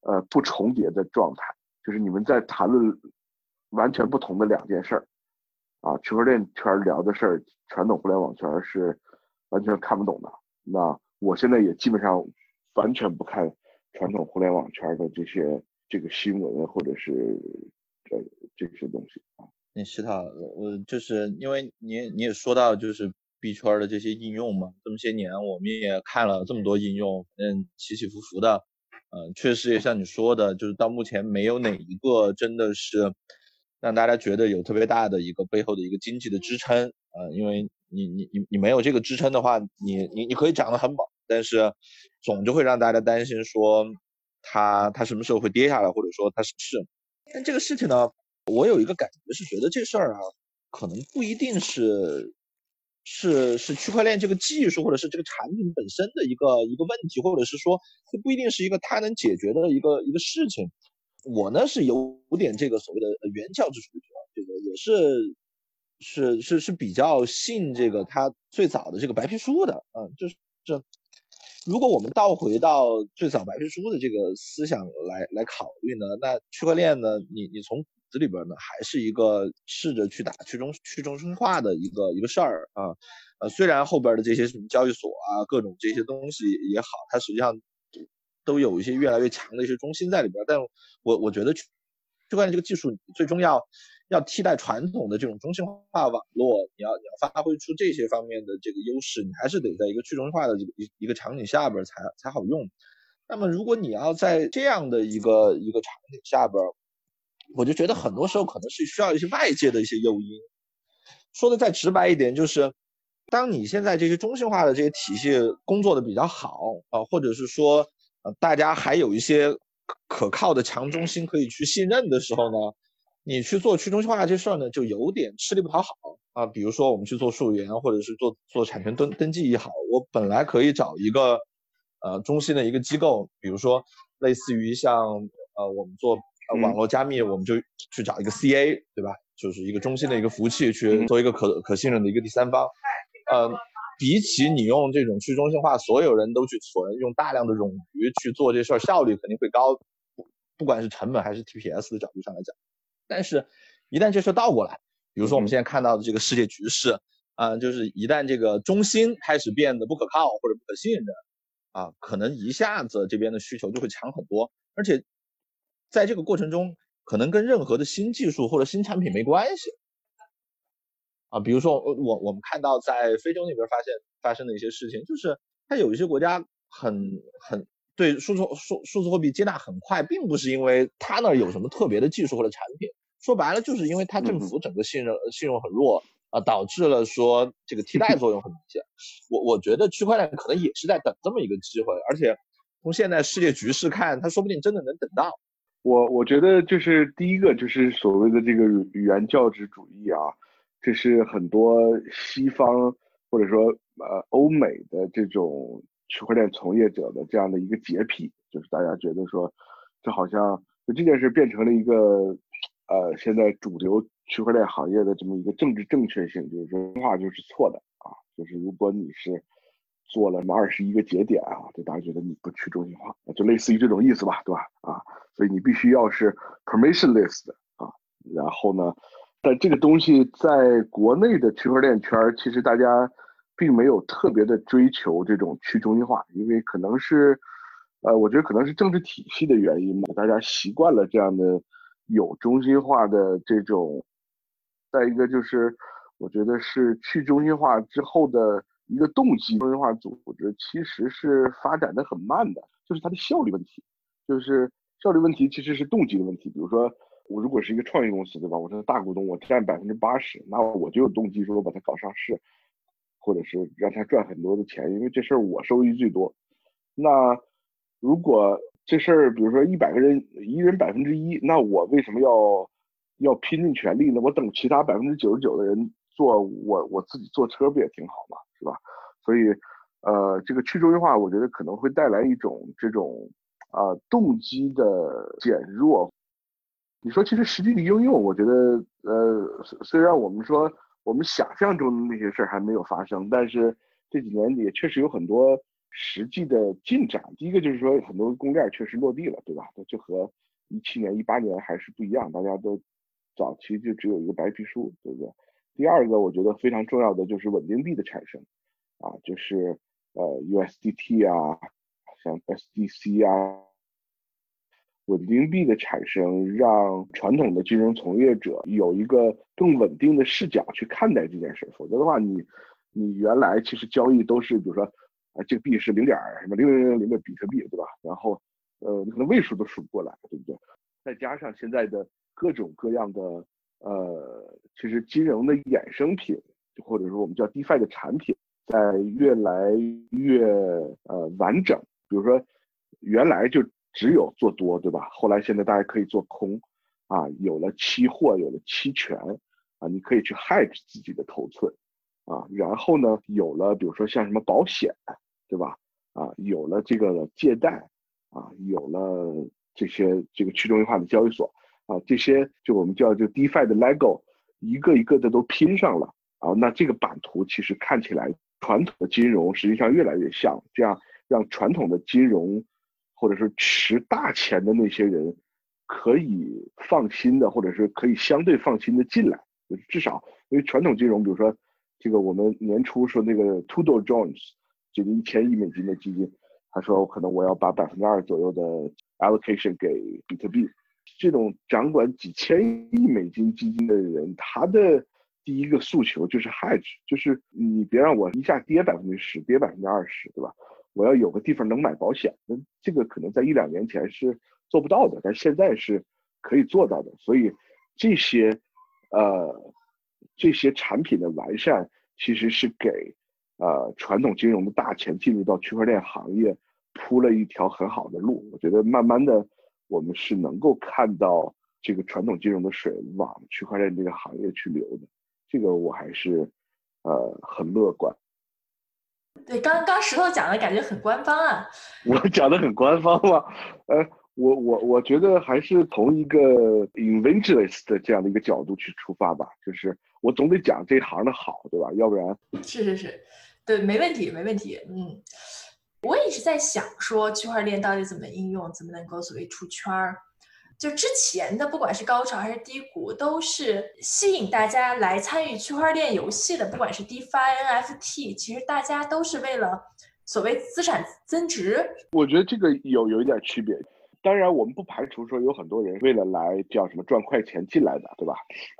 S3: 呃不重叠的状态。就是你们在谈论完全不同的两件事儿，啊，区块链圈聊的事儿，传统互联网圈是完全看不懂的。那我现在也基本上完全不看传统互联网圈的这些这个新闻或者是这这些东西啊。
S2: 那石涛，我就是因为你你也说到就是币圈的这些应用嘛，这么些年我们也看了这么多应用，嗯，起起伏伏的。嗯，确实也像你说的，就是到目前没有哪一个真的是让大家觉得有特别大的一个背后的一个经济的支撑啊，因为你你你你没有这个支撑的话，你你你可以涨得很猛，但是总就会让大家担心说它它什么时候会跌下来，或者说它是？但这个事情呢，我有一个感觉是觉得这事儿啊，可能不一定是。是是区块链这个技术，或者是这个产品本身的一个一个问题，或者是说这不一定是一个它能解决的一个一个事情。我呢是有点这个所谓的原教旨主义者，这个也是是是是比较信这个它最早的这个白皮书的，嗯，就是这。如果我们倒回到最早白皮书的这个思想来来考虑呢，那区块链呢，你你从这里边呢，还是一个试着去打去中去中心化的一个一个事儿啊，呃，虽然后边的这些什么交易所啊，各种这些东西也好，它实际上都有一些越来越强的一些中心在里边。但我我觉得去区块链这个技术最终要要替代传统的这种中心化网络，你要你要发挥出这些方面的这个优势，你还是得在一个去中心化的这个一一个场景下边才才好用。那么如果你要在这样的一个一个场景下边，我就觉得很多时候可能是需要一些外界的一些诱因。说的再直白一点，就是当你现在这些中心化的这些体系工作的比较好啊，或者是说呃大家还有一些可靠的强中心可以去信任的时候呢，你去做去中心化这事儿呢，就有点吃力不讨好啊。比如说我们去做溯源，或者是做做产权登登记也好，我本来可以找一个呃中心的一个机构，比如说类似于像呃我们做。呃，网络加密，我们就去找一个 CA，对吧？就是一个中心的一个服务器，去做一个可可信任的一个第三方。呃，比起你用这种去中心化，所有人都去存，用大量的冗余去做这事儿，效率肯定会高，不不管是成本还是 TPS 的角度上来讲。但是，一旦这事倒过来，比如说我们现在看到的这个世界局势，啊，就是一旦这个中心开始变得不可靠或者不可信任，啊，可能一下子这边的需求就会强很多，而且。在这个过程中，可能跟任何的新技术或者新产品没关系啊。比如说，我我们看到在非洲那边发现发生的一些事情，就是它有一些国家很很对数字数数字货币接纳很快，并不是因为它那儿有什么特别的技术或者产品，说白了就是因为它政府整个信任信用很弱啊，导致了说这个替代作用很明显。我我觉得区块链可能也是在等这么一个机会，而且从现在世界局势看，它说不定真的能等到。
S3: 我我觉得就是第一个就是所谓的这个原教旨主义啊，这是很多西方或者说呃欧美的这种区块链从业者的这样的一个洁癖，就是大家觉得说，这好像就这件事变成了一个呃现在主流区块链行业的这么一个政治正确性，就是说话就是错的啊，就是如果你是。做了什么二十一个节点啊？就大家觉得你不去中心化，就类似于这种意思吧，对吧？啊，所以你必须要是 permissionless 的啊。然后呢，但这个东西在国内的区块链圈其实大家并没有特别的追求这种去中心化，因为可能是，呃，我觉得可能是政治体系的原因吧，大家习惯了这样的有中心化的这种。再一个就是，我觉得是去中心化之后的。一个动机多元化组织其实是发展的很慢的，就是它的效率问题，就是效率问题其实是动机的问题。比如说，我如果是一个创业公司，对吧？我是大股东，我占百分之八十，那我就有动机说我把它搞上市，或者是让它赚很多的钱，因为这事儿我收益最多。那如果这事儿，比如说一百个人，一人百分之一，那我为什么要要拼尽全力呢？我等其他百分之九十九的人做，我我自己坐车不也挺好吗？是吧？所以，呃，这个去中心化，我觉得可能会带来一种这种啊动机的减弱。你说，其实实际的应用，我觉得，呃，虽然我们说我们想象中的那些事儿还没有发生，但是这几年也确实有很多实际的进展。第一个就是说，很多公链确实落地了，对吧？那就和一七年、一八年还是不一样，大家都早期就只有一个白皮书，对不对？第二个我觉得非常重要的就是稳定币的产生，啊，就是呃 USDT 啊，像 SDC 啊，稳定币的产生让传统的金融从业者有一个更稳定的视角去看待这件事。否则的话，你你原来其实交易都是比如说啊这个币是零点什么零零零零的比特币，对吧？然后呃你可能位数都数不过来，对不对？再加上现在的各种各样的。呃，其实金融的衍生品，或者说我们叫 DeFi 的产品，在越来越呃完整。比如说，原来就只有做多，对吧？后来现在大家可以做空，啊，有了期货，有了期权，啊，你可以去 hedge 自己的头寸，啊，然后呢，有了比如说像什么保险，对吧？啊，有了这个借贷，啊，有了这些这个去中心化的交易所。啊，这些就我们叫就 DeFi 的 Lego，一个一个的都拼上了啊。那这个版图其实看起来传统的金融实际上越来越像，这样让传统的金融或者是持大钱的那些人可以放心的，或者是可以相对放心的进来。就是至少因为传统金融，比如说这个我们年初说那个 Tudor Jones 这个一千亿美金的基金，他说可能我要把百分之二左右的 allocation 给比特币。这种掌管几千亿美金基金的人，他的第一个诉求就是 hedge，就是你别让我一下跌百分之十，跌百分之二十，对吧？我要有个地方能买保险。那这个可能在一两年前是做不到的，但现在是可以做到的。所以这些呃这些产品的完善，其实是给呃传统金融的大钱进入到区块链行业铺了一条很好的路。我觉得慢慢的。我们是能够看到这个传统金融的水往区块链这个行业去流的，这个我还是呃很乐观。
S4: 对，刚刚石头讲的感觉很官方啊。
S3: 我讲的很官方吗？呃，我我我觉得还是从一个 inventorist 的这样的一个角度去出发吧，就是我总得讲这行的好，对吧？要不然
S4: 是是是，对，没问题，没问题，嗯。我也是在想，说区块链到底怎么应用，怎么能够所谓出圈儿？就之前的不管是高潮还是低谷，都是吸引大家来参与区块链游戏的。不管是 DeFi、NFT，其实大家都是为了所谓资产增值。
S3: 我觉得这个有有一点区别。当然，我们不排除说有很多人为了来叫什么赚快钱进来的，对吧？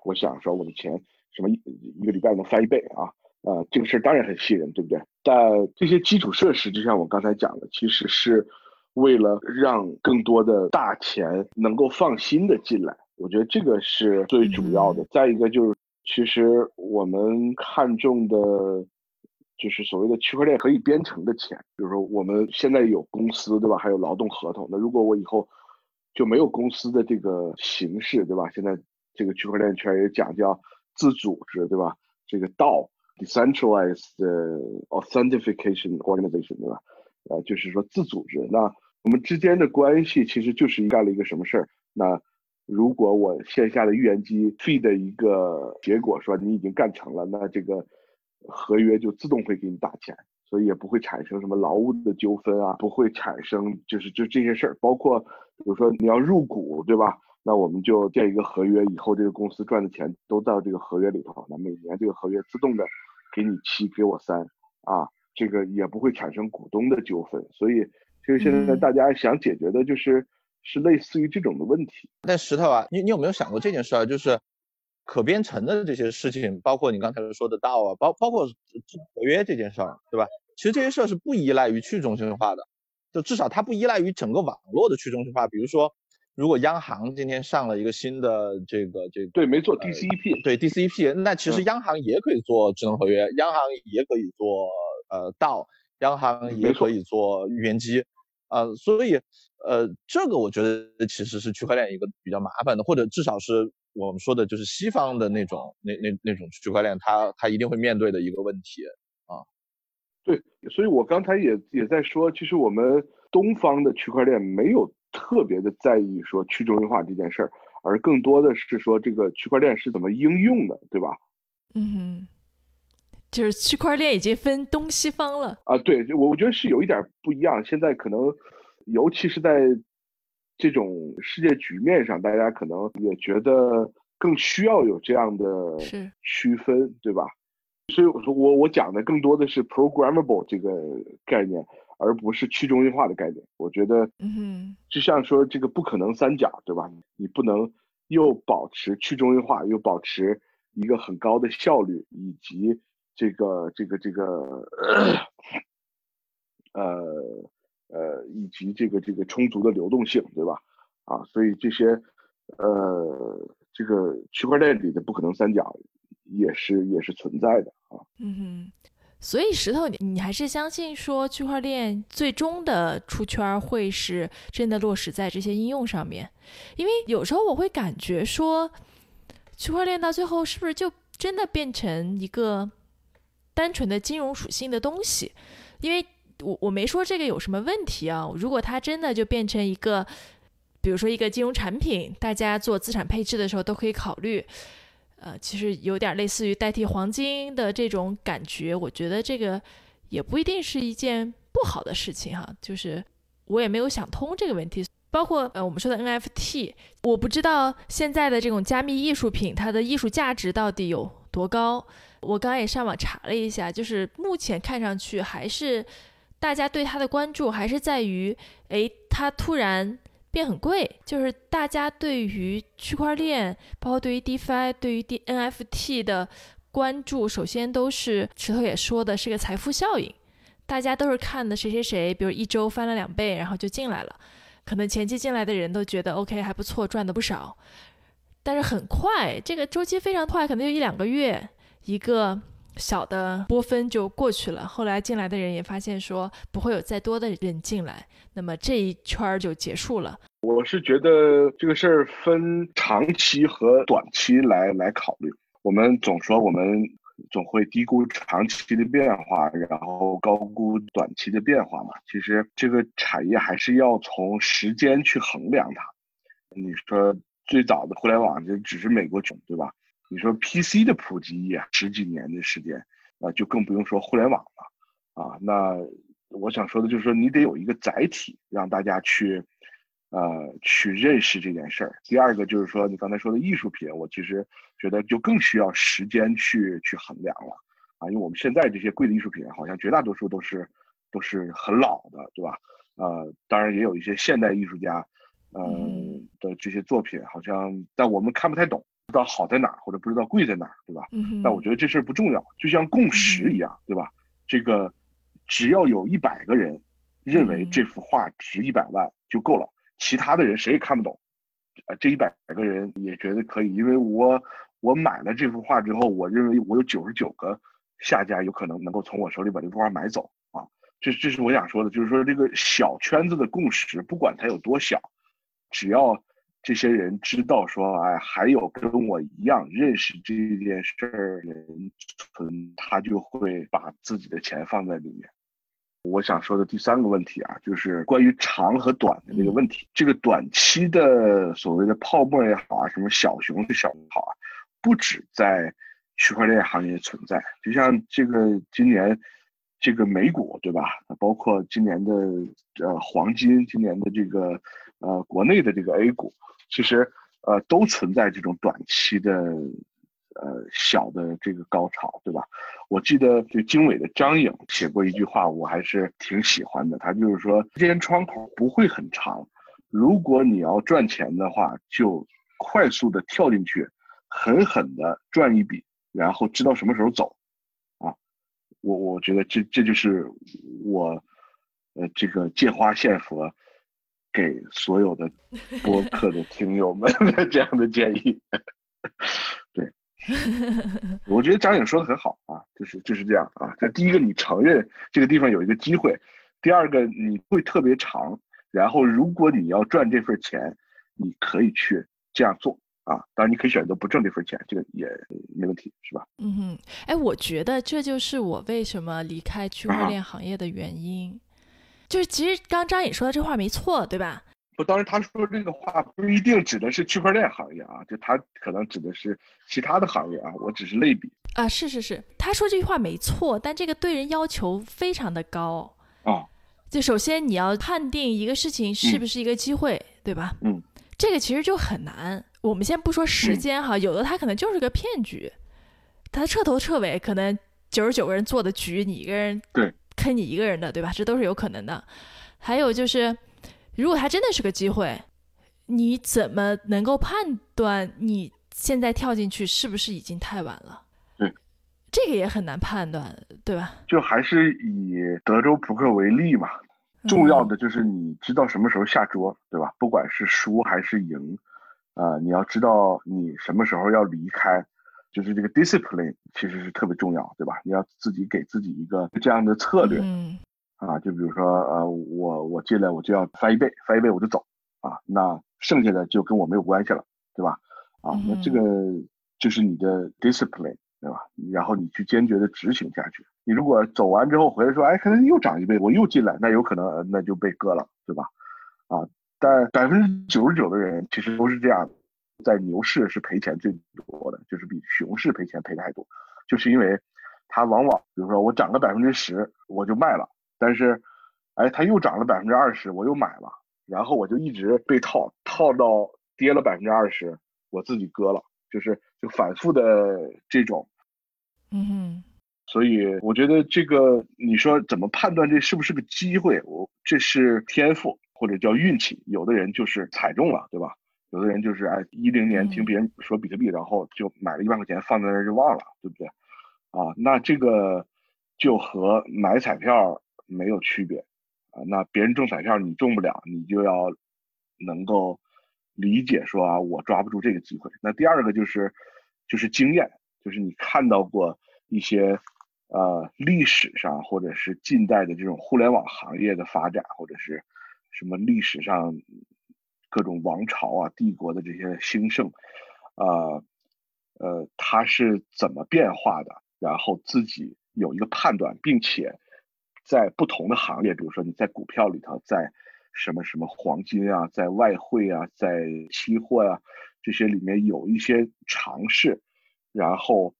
S3: 我想说我的钱什么一个礼拜能翻一倍啊？呃，这个事儿当然很吸引人，对不对？但这些基础设施，就像我刚才讲的，其实是为了让更多的大钱能够放心的进来。我觉得这个是最主要的。再一个就是，其实我们看重的，就是所谓的区块链可以编程的钱。比如说，我们现在有公司，对吧？还有劳动合同。那如果我以后就没有公司的这个形式，对吧？现在这个区块链圈也讲叫自组织，对吧？这个道。Decentralized authentication organization，对吧？呃，就是说自组织。那我们之间的关系其实就是干了一个什么事儿？那如果我线下的预言机 feed 一个结果说你已经干成了，那这个合约就自动会给你打钱，所以也不会产生什么劳务的纠纷啊，不会产生就是就这些事儿。包括比如说你要入股，对吧？那我们就建一个合约，以后这个公司赚的钱都到这个合约里头。那每年这个合约自动的给你七，给我三，啊，这个也不会产生股东的纠纷。所以，其实现在大家想解决的就是是类似于这种的问题。
S2: 但石头啊，你你有没有想过这件事儿？就是可编程的这些事情，包括你刚才说的道啊，包包括合约这件事儿，对吧？其实这些事儿是不依赖于去中心化的，就至少它不依赖于整个网络的去中心化。比如说。如果央行今天上了一个新的这个这个
S3: 对，没错，DCP
S2: 对 DCP，那其实央行也可以做智能合约，央行也可以做呃道，央行也可以做预言机，呃，所以呃这个我觉得其实是区块链一个比较麻烦的，或者至少是我们说的就是西方的那种那那那种区块链，它它一定会面对的一个问题啊。
S3: 对，所以我刚才也也在说，其实我们东方的区块链没有。特别的在意说去中心化这件事儿，而更多的是说这个区块链是怎么应用的，对吧？
S1: 嗯，就是区块链已经分东西方了
S3: 啊。对，我我觉得是有一点不一样。现在可能，尤其是在这种世界局面上，大家可能也觉得更需要有这样的区分，对吧？所以我说我我讲的更多的是 programmable 这个概念。而不是去中心化的概念，我觉得，
S1: 嗯，
S3: 就像说这个不可能三角，对吧？你不能又保持去中心化，又保持一个很高的效率，以及这个这个这个，呃呃，以及这个这个充足的流动性，对吧？啊，所以这些，呃，这个区块链里的不可能三角也是也是存在的啊。
S1: 嗯哼。所以石头，你你还是相信说区块链最终的出圈会是真的落实在这些应用上面？因为有时候我会感觉说，区块链到最后是不是就真的变成一个单纯的金融属性的东西？因为我我没说这个有什么问题啊。如果它真的就变成一个，比如说一个金融产品，大家做资产配置的时候都可以考虑。呃，其实有点类似于代替黄金的这种感觉，我觉得这个也不一定是一件不好的事情哈。就是我也没有想通这个问题。包括呃，我们说的 NFT，我不知道现在的这种加密艺术品它的艺术价值到底有多高。我刚刚也上网查了一下，就是目前看上去还是大家对它的关注还是在于，哎，它突然变很贵，就是大家对于区块链，包括对于 DeFi、对于 D NFT 的关注，首先都是石头也说的是个财富效应，大家都是看的谁谁谁，比如一周翻了两倍，然后就进来了，可能前期进来的人都觉得 OK 还不错，赚的不少，但是很快，这个周期非常快，可能就一两个月，一个。小的波分就过去了，后来进来的人也发现说不会有再多的人进来，那么这一圈儿就结束了。
S3: 我是觉得这个事儿分长期和短期来来考虑。我们总说我们总会低估长期的变化，然后高估短期的变化嘛。其实这个产业还是要从时间去衡量它。你说最早的互联网就只是美国穷，对吧？你说 PC 的普及也，十几年的时间，啊，就更不用说互联网了，啊，那我想说的就是说，你得有一个载体，让大家去，呃，去认识这件事儿。第二个就是说，你刚才说的艺术品，我其实觉得就更需要时间去去衡量了，啊，因为我们现在这些贵的艺术品，好像绝大多数都是都是很老的，对吧？呃，当然也有一些现代艺术家，嗯的这些作品，好像但我们看不太懂。不知道好在哪儿，或者不知道贵在哪儿，对吧？但我觉得这事儿不重要，就像共识一样，对吧？这个只要有一百个人认为这幅画值一百万就够了，其他的人谁也看不懂，啊，这一百个人也觉得可以，因为我我买了这幅画之后，我认为我有九十九个下家有可能能够从我手里把这幅画买走啊，这这是我想说的，就是说这个小圈子的共识，不管它有多小，只要。这些人知道说，哎，还有跟我一样认识这件事儿的人存，他就会把自己的钱放在里面。我想说的第三个问题啊，就是关于长和短的这个问题。这个短期的所谓的泡沫也好啊，什么小熊的小好啊，不止在区块链行业存在。就像这个今年这个美股对吧？包括今年的呃黄金，今年的这个呃国内的这个 A 股。其实，呃，都存在这种短期的，呃，小的这个高潮，对吧？我记得就经纬的张颖写过一句话，我还是挺喜欢的。他就是说，时间窗口不会很长，如果你要赚钱的话，就快速的跳进去，狠狠的赚一笔，然后知道什么时候走，啊，我我觉得这这就是我，呃，这个借花献佛。给所有的播客的听友们的 这样的建议，对，我觉得张颖说的很好啊，就是就是这样啊。这第一个，你承认这个地方有一个机会；第二个，你会特别长。然后，如果你要赚这份钱，你可以去这样做啊。当然，你可以选择不挣这份钱，这个也没问题，是吧？
S1: 嗯哼，哎，我觉得这就是我为什么离开区块链行业的原因。就是其实刚张颖说的这话没错，对吧？
S3: 不，当然他说这个话不一定指的是区块链行业啊，就他可能指的是其他的行业啊。我只是类比
S1: 啊，是是是，他说这句话没错，但这个对人要求非常的高
S3: 啊。
S1: 就首先你要判定一个事情是不是一个机会，对吧？
S3: 嗯，
S1: 这个其实就很难。我们先不说时间哈，有的他可能就是个骗局，他彻头彻尾可能九十九个人做的局，你一个人
S3: 对。
S1: 坑你一个人的，对吧？这都是有可能的。还有就是，如果它真的是个机会，你怎么能够判断你现在跳进去是不是已经太晚了？
S3: 对，
S1: 这个也很难判断，对吧？
S3: 就还是以德州扑克为例嘛。重要的就是你知道什么时候下桌，对吧？不管是输还是赢，啊，你要知道你什么时候要离开。就是这个 discipline 其实是特别重要，对吧？你要自己给自己一个这样的策略，
S1: 嗯，
S3: 啊，就比如说，呃，我我进来我就要翻一倍，翻一倍我就走，啊，那剩下的就跟我没有关系了，对吧？啊，那这个就是你的 discipline，对吧？然后你去坚决的执行下去。你如果走完之后回来说，哎，可能又涨一倍，我又进来，那有可能那就被割了，对吧？啊，但百分之九十九的人其实都是这样的。在牛市是赔钱最多的，就是比熊市赔钱赔的还多，就是因为它往往，比如说我涨了百分之十，我就卖了，但是，哎，它又涨了百分之二十，我又买了，然后我就一直被套，套到跌了百分之二十，我自己割了，就是就反复的这种，
S1: 嗯哼，
S3: 所以我觉得这个你说怎么判断这是不是个机会？我这是天赋或者叫运气，有的人就是踩中了，对吧？有的人就是哎，一零年听别人说比特币，然后就买了一万块钱放在那儿就忘了，对不对？啊，那这个就和买彩票没有区别啊。那别人中彩票你中不了，你就要能够理解说啊，我抓不住这个机会。那第二个就是就是经验，就是你看到过一些呃历史上或者是近代的这种互联网行业的发展，或者是什么历史上。各种王朝啊、帝国的这些兴盛，呃，呃，它是怎么变化的？然后自己有一个判断，并且在不同的行业，比如说你在股票里头，在什么什么黄金啊，在外汇啊，在期货呀这些里面有一些尝试，然后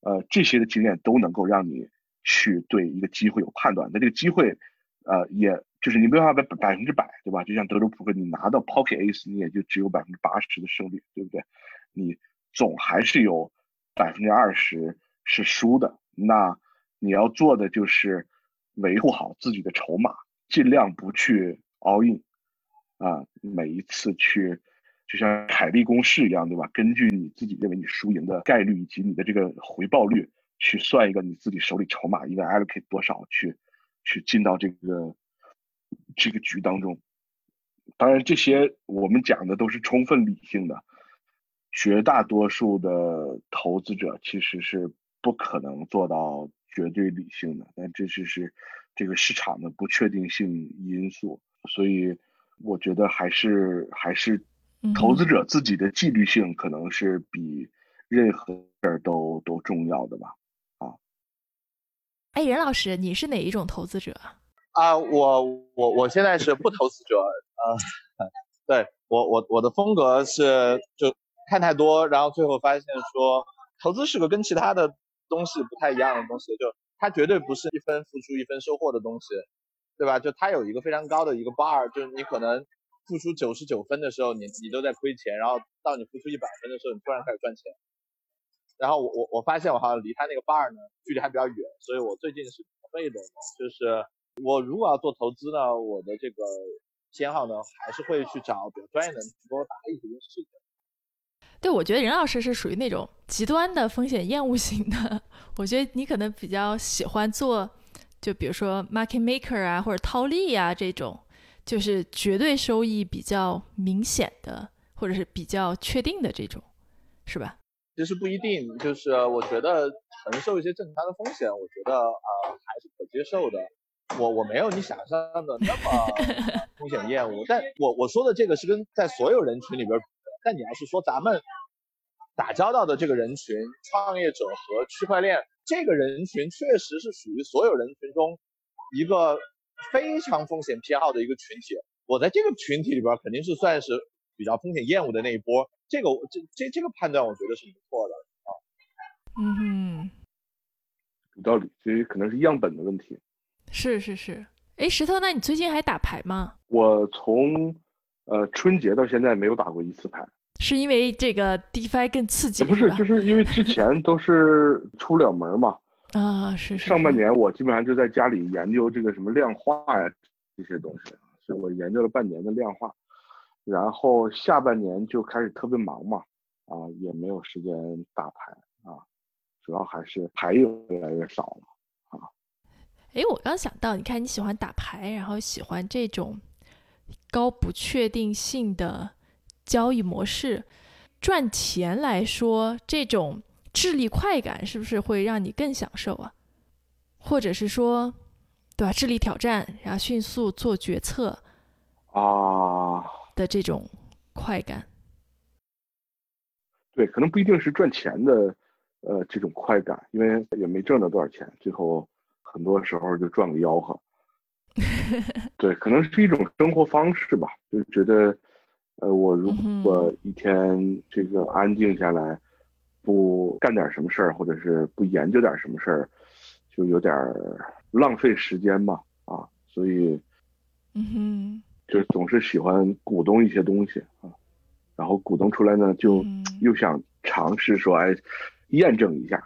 S3: 呃这些的经验都能够让你去对一个机会有判断。那这个机会，呃，也。就是你没办法百百分之百，对吧？就像德州扑克，你拿到 Pocket Ace，你也就只有百分之八十的胜率，对不对？你总还是有百分之二十是输的。那你要做的就是维护好自己的筹码，尽量不去 all in 啊。每一次去，就像凯利公式一样，对吧？根据你自己认为你输赢的概率以及你的这个回报率，去算一个你自己手里筹码应该 allocate 多少，去去进到这个。这个局当中，当然这些我们讲的都是充分理性的，绝大多数的投资者其实是不可能做到绝对理性的，但这就是这个市场的不确定性因素，所以我觉得还是还是投资者自己的纪律性可能是比任何事儿都都重要的吧。啊，
S1: 哎，任老师，你是哪一种投资者？
S2: 啊，我我我现在是不投资者，呃，对我我我的风格是就看太多，然后最后发现说投资是个跟其他的东西不太一样的东西，就它绝对不是一分付出一分收获的东西，对吧？就它有一个非常高的一个 bar，就是你可能付出九十九分的时候，你你都在亏钱，然后到你付出一百分的时候，你突然开始赚钱。然后我我我发现我好像离他那个 bar 呢距离还比较远，所以我最近是被动的，就是。我如果要做投资呢，我的这个偏好呢，还是会去找比较专业的人去给我打理这件事情。
S1: 对，我觉得任老师是属于那种极端的风险厌恶型的。我觉得你可能比较喜欢做，就比如说 market maker 啊，或者套利啊这种，就是绝对收益比较明显的，或者是比较确定的这种，是吧？
S2: 其实不一定，就是我觉得承受一些正常的风险，我觉得呃还是可接受的。我我没有你想象的那么 风险厌恶，但我我说的这个是跟在所有人群里边，但你要是说咱们打交道的这个人群，创业者和区块链这个人群，确实是属于所有人群中一个非常风险偏好的一个群体。我在这个群体里边肯定是算是比较风险厌恶的那一波，这个这这这个判断我觉得是不错的啊。
S1: 嗯哼，
S3: 有道理，这可能是样本的问题。
S1: 是是是，哎，石头，那你最近还打牌吗？
S3: 我从呃春节到现在没有打过一次牌，
S1: 是因为这个 DeFi 更刺激？
S3: 不是，就是因为之前都是出不了门嘛。
S1: 啊，是
S3: 是。上半年我基本上就在家里研究这个什么量化呀这些东西，所以我研究了半年的量化，然后下半年就开始特别忙嘛，啊，也没有时间打牌啊，主要还是牌也越来越少了。
S1: 哎，我刚想到，你看你喜欢打牌，然后喜欢这种高不确定性的交易模式，赚钱来说，这种智力快感是不是会让你更享受啊？或者是说，对吧？智力挑战，然后迅速做决策
S3: 啊
S1: 的这种快感，
S3: 对，可能不一定是赚钱的，呃，这种快感，因为也没挣到多少钱，最后。很多时候就赚个吆喝，对，可能是一种生活方式吧。就觉得，呃，我如果一天这个安静下来，不干点什么事儿，或者是不研究点什么事儿，就有点浪费时间吧。啊，所以，
S1: 嗯哼，
S3: 就总是喜欢鼓动一些东西啊，然后鼓动出来呢，就又想尝试说，哎，验证一下。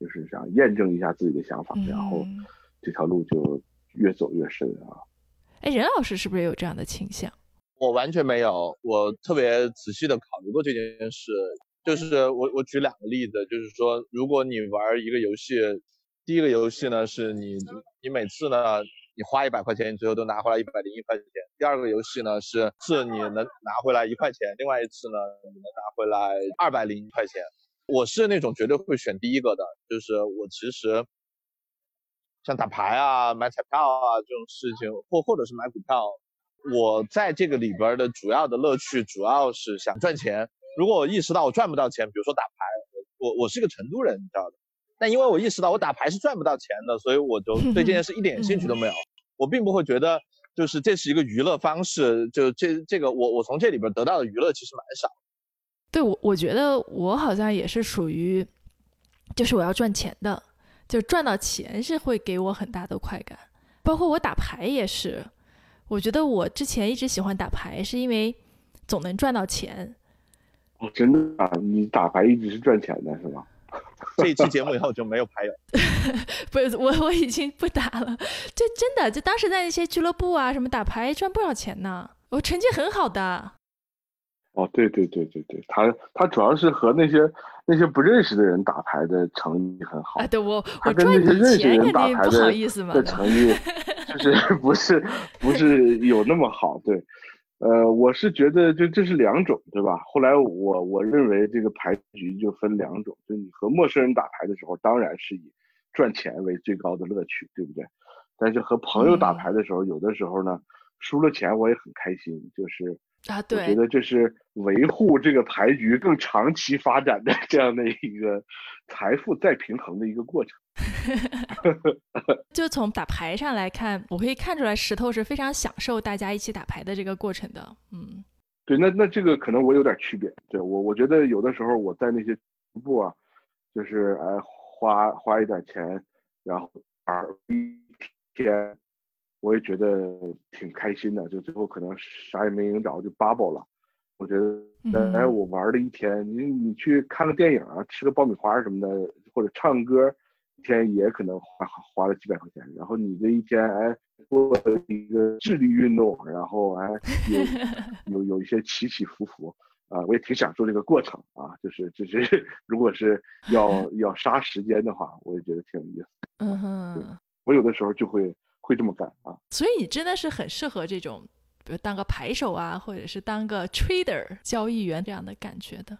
S3: 就是想验证一下自己的想法，然后
S1: 嗯
S3: 这条路就越走越深啊。
S1: 哎，任老师是不是也有这样的倾向？
S2: 我完全没有，我特别仔细的考虑过这件事。就是我我举两个例子，就是说，如果你玩一个游戏，第一个游戏呢是你你每次呢你花一百块钱，你最后都拿回来一百零一块钱；第二个游戏呢是是你能拿回来一块钱，另外一次呢你能拿回来二百零一块钱。我是那种绝对会选第一个的，就是我其实像打牌啊、买彩票啊这种事情，或或者是买股票，我在这个里边的主要的乐趣主要是想赚钱。如果我意识到我赚不到钱，比如说打牌，我我我是个成都人，你知道的。但因为我意识到我打牌是赚不到钱的，所以我就 对这件事一点兴趣都没有。我并不会觉得就是这是一个娱乐方式，就这这个我我从这里边得到的娱乐其实蛮少。
S1: 对我，我觉得我好像也是属于，就是我要赚钱的，就赚到钱是会给我很大的快感。包括我打牌也是，我觉得我之前一直喜欢打牌，是因为总能赚到钱。
S3: 哦，真的啊，你打牌一直是赚钱的是吗？
S2: 这一期节目以后就没有牌友。
S1: 不是我，我已经不打了。就真的，就当时在那些俱乐部啊什么打牌赚不少钱呢，我成绩很好的。
S3: 哦，对对对对对，他他主要是和那些那些不认识的人打牌的诚意很好
S1: 啊，对我我赚
S3: 那些认识
S1: 钱
S3: 人打牌的
S1: 意思嘛
S3: 的成绩 就是 不是不是有那么好，对。呃，我是觉得就这是两种，对吧？后来我我认为这个牌局就分两种，就你和陌生人打牌的时候，当然是以赚钱为最高的乐趣，对不对？但是和朋友打
S1: 嗯
S3: 牌的时候，有的时候呢，输了钱我也很开心，就是
S1: 啊，对我
S3: 觉，得这是维护这个牌局更长期发展的 这样的一个财富再平衡的一个过程。
S1: 就从打牌上来看，我可以看出来石头是非常享受大家一起打牌的这个过程的。嗯
S3: 对，那那这个可能我有点区别。对我，我觉得有的时候我在那些部啊，就是哎花花一点钱，然后玩一天，我也觉得挺开心的。就最后可能啥也没赢着，就 bubble 了。我觉得，哎，
S1: 嗯
S3: 我玩了一天，你你去看个电影啊，吃个爆米花什么的，或者唱歌，一天也可能花花了几百块钱。然后你这一天，哎，做了一个智力运动，然后哎有 有有一些起起伏伏啊，我也挺享受这个过程啊。就是就是，如果是要 要杀时间的话，我也觉得挺有意思。
S1: 嗯哼，
S3: 我有的时候就会会这么干啊。
S1: 所以你真的是很适合这种，比如当个牌手啊，或者是当个 trader 交易员这样的感觉的。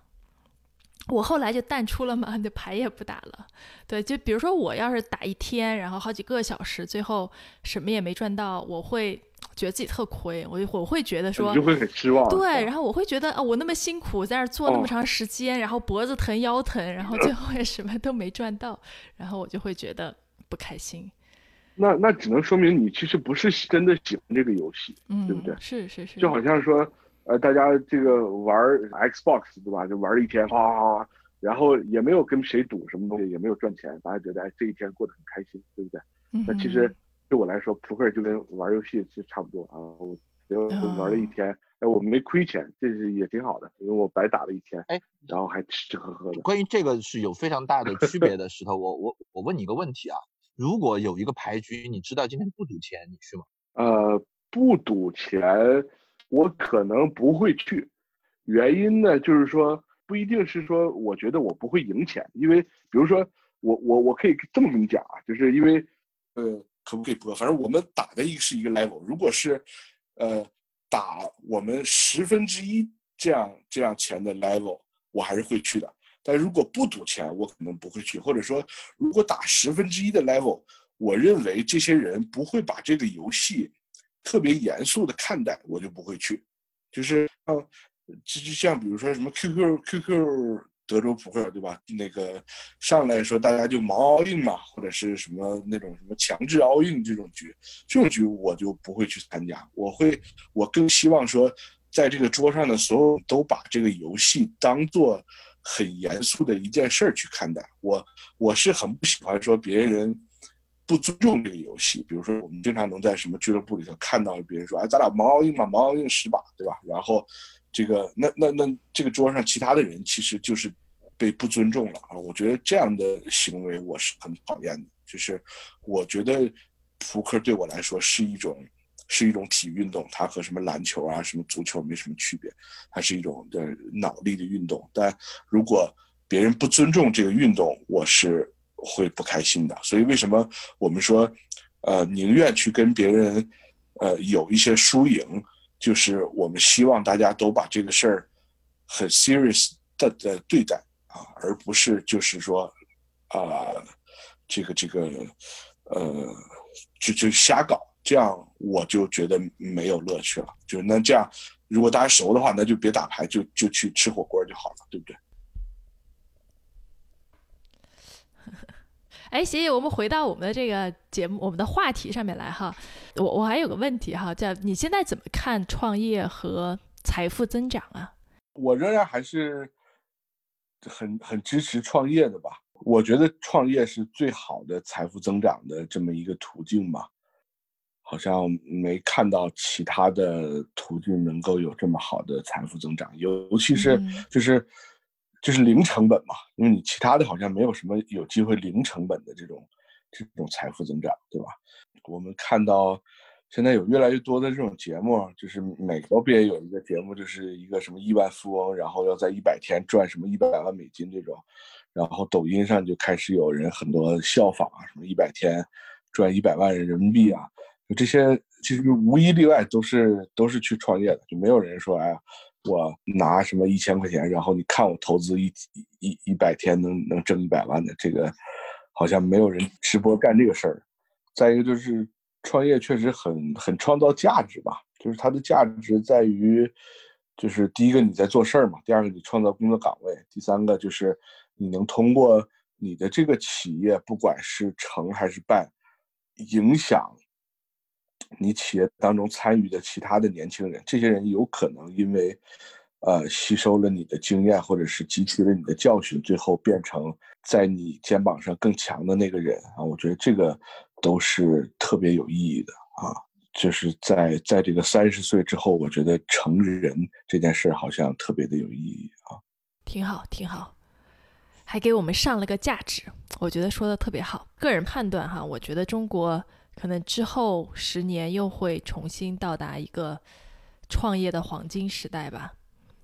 S1: 我后来就淡出了嘛，就牌也不打了。对，就比如说我要是打一天，然后好几个小时，最后什么也没赚到，我会觉得自己特亏，我我会觉得说
S3: 你就会很失望。
S1: 对，然后我会觉得啊、我那么辛苦在那儿做那么
S3: 哦
S1: 长时间，然后脖子疼、腰疼，然后最后也什么都没赚到，然后我就会觉得不开心。
S3: 那那只能说明你其实不是真的喜欢这个游戏，
S1: 嗯，
S3: 对不对
S1: 是是是，
S3: 就好像说，呃，大家这个玩 Xbox 对吧？就玩了一天，哗哗哗，然后也没有跟谁赌什么东西，也没有赚钱，大家觉得哎这一天过得很开心，对不对？
S1: 嗯
S3: 那其实对我来说，扑克就跟玩游戏其实差不多啊。我只要玩了一天，哎，我没亏钱，这是也挺好的，因为我白打了一天，
S2: 哎，
S3: 然后还吃吃喝喝的。
S2: 关于这个是有非常大的区别的，石头，我我我问你一个问题啊，如果有一个牌局，你知道今天不赌钱，你去吗？
S3: 呃，不赌钱，我可能不会去。原因呢，就是说不一定是说我觉得我不会赢钱，因为比如说我我我可以这么跟你讲啊，就是因为
S5: 呃，可不可以播？反正我们打的一个是一个 level，如果是呃打我们十分之一这样这样钱的 level，我还是会去的。但如果不赌钱，我可能不会去。或者说，如果打十分之一的 level，我认为这些人不会把这个游戏特别严肃的看待，我就不会去。就是像，就就像比如说什么 QQ QQ 德州扑克对吧？那个上来说大家就盲 all in 嘛，或者是什么那种什么强制 all in 这种局，这种局我就不会去参加。我会，我更希望说，在这个桌上的所有都把这个游戏当做很严肃的一件事儿去看待。我我是很不喜欢说别人不尊重这个游戏，比如说我们经常能在什么俱乐部里头看到别人说，哎，咱俩盲奥运嘛，盲奥运十把，对吧？然后这个那那那这个桌上其他的人其实就是
S3: 被不尊重了啊！我觉得这样的行为我是很讨厌的。就是我觉得扑克对我来说是一种是一种体育运动，它和什么篮球啊、什么足球没什么区别，它是一种的脑力的运动。但如果别人不尊重这个运动，我是会不开心的。所以为什么我们说，呃，宁愿去跟别人，呃，有一些输赢，就是我们希望大家都把这个事儿很 serious 的的对待啊，而不是就是说，啊，这个这个，呃，就就瞎搞，这样我就觉得没有乐趣了。就那这样，如果大家熟的话，那就别打牌，就就去吃火锅就好了，对不对？
S1: 哎，谢谢，我们回到我们的这个节目，我们的话题上面来哈。我我还有个问题哈，叫你现在怎么看创业和财富增长啊？
S3: 我仍然还是很很支持创业的吧。我觉得创业是最好的财富增长的这么一个途径吧。好像没看到其他的途径能够有这么好的财富增长，尤其是就是。就是零成本嘛，因为你其他的好像没有什么有机会零成本的这种这种财富增长，对吧？我们看到现在有越来越多的这种节目，就是美国不也有一个节目，就是一个什么亿万富翁，然后要在一百天赚什么一百万美金这种，然后抖音上就开始有人很多效仿啊，什么一百天赚一百万人民币啊，就这些其实无一例外都是都是去创业的，就没有人说哎呀。我拿什么一千块钱，然后你看我投资一一一百天能能挣一百万的，这个好像没有人直播干这个事儿。再一个就是创业确实很很创造价值吧，就是它的价值在于，就是第一个你在做事儿嘛，第二个你创造工作岗位，第三个就是你能通过你的这个企业，不管是成还是败，影响。你企业当中参与的其他的年轻人，这些人有可能因为，呃，吸收了你的经验，或者是汲取了你的教训，最后变成在你肩膀上更强的那个人啊！我觉得这个都是特别有意义的啊！就是在在这个三十岁之后，我觉得成人这件事好像特别的有意义啊！
S1: 挺好，挺好，还给我们上了个价值，我觉得说的特别好。个人判断哈，我觉得中国。可能之后十年又会重新到达一个创业的黄金时代吧，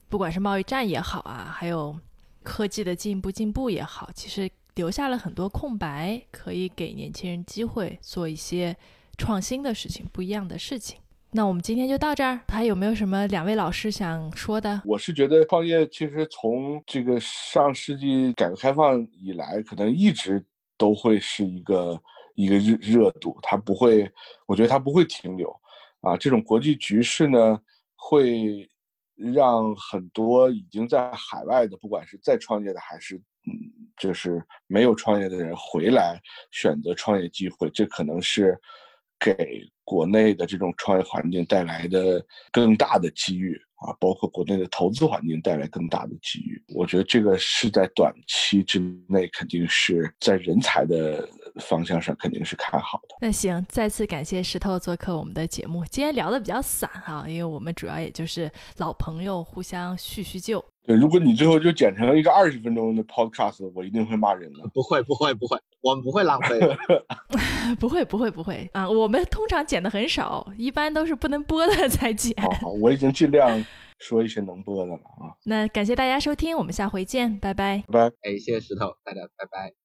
S1: 不管是贸易战也好啊，还有科技的进步进步也好，其实留下了很多空白，可以给年轻人机会做一些创新的事情，不一样的事情。那我们今天就到这儿，还有没有什么两位老师想说的？
S3: 我是觉得创业其实从这个上世纪改革开放以来，可能一直都会是一个。一个热热度，它不会，我觉得它不会停留，啊，这种国际局势呢，会让很多已经在海外的，不管是在创业的还是嗯，就是没有创业的人回来选择创业机会，这可能是给国内的这种创业环境带来的更大的机遇。啊，包括国内的投资环境带来更大的机遇，我觉得这个是在短期之内肯定是在人才的方向上肯定是看好的。
S1: 那行，再次感谢石头做客我们的节目。今天聊的比较散哈，因为我们主要也就是老朋友互相叙叙旧。
S3: 对，如果你最后就剪成一个二十分钟的 podcast，我一定会骂人的。
S2: 不会，不会，不会，我们不会浪费的。
S1: 不会，不会，不会啊！我们通常剪的很少，一般都是不能播的才剪。
S3: 好，好，我已经尽量说一些能播的了啊。
S1: 那感谢大家收听，我们下回见，拜拜。
S3: 拜拜。
S2: 哎，谢谢石头，大家拜拜。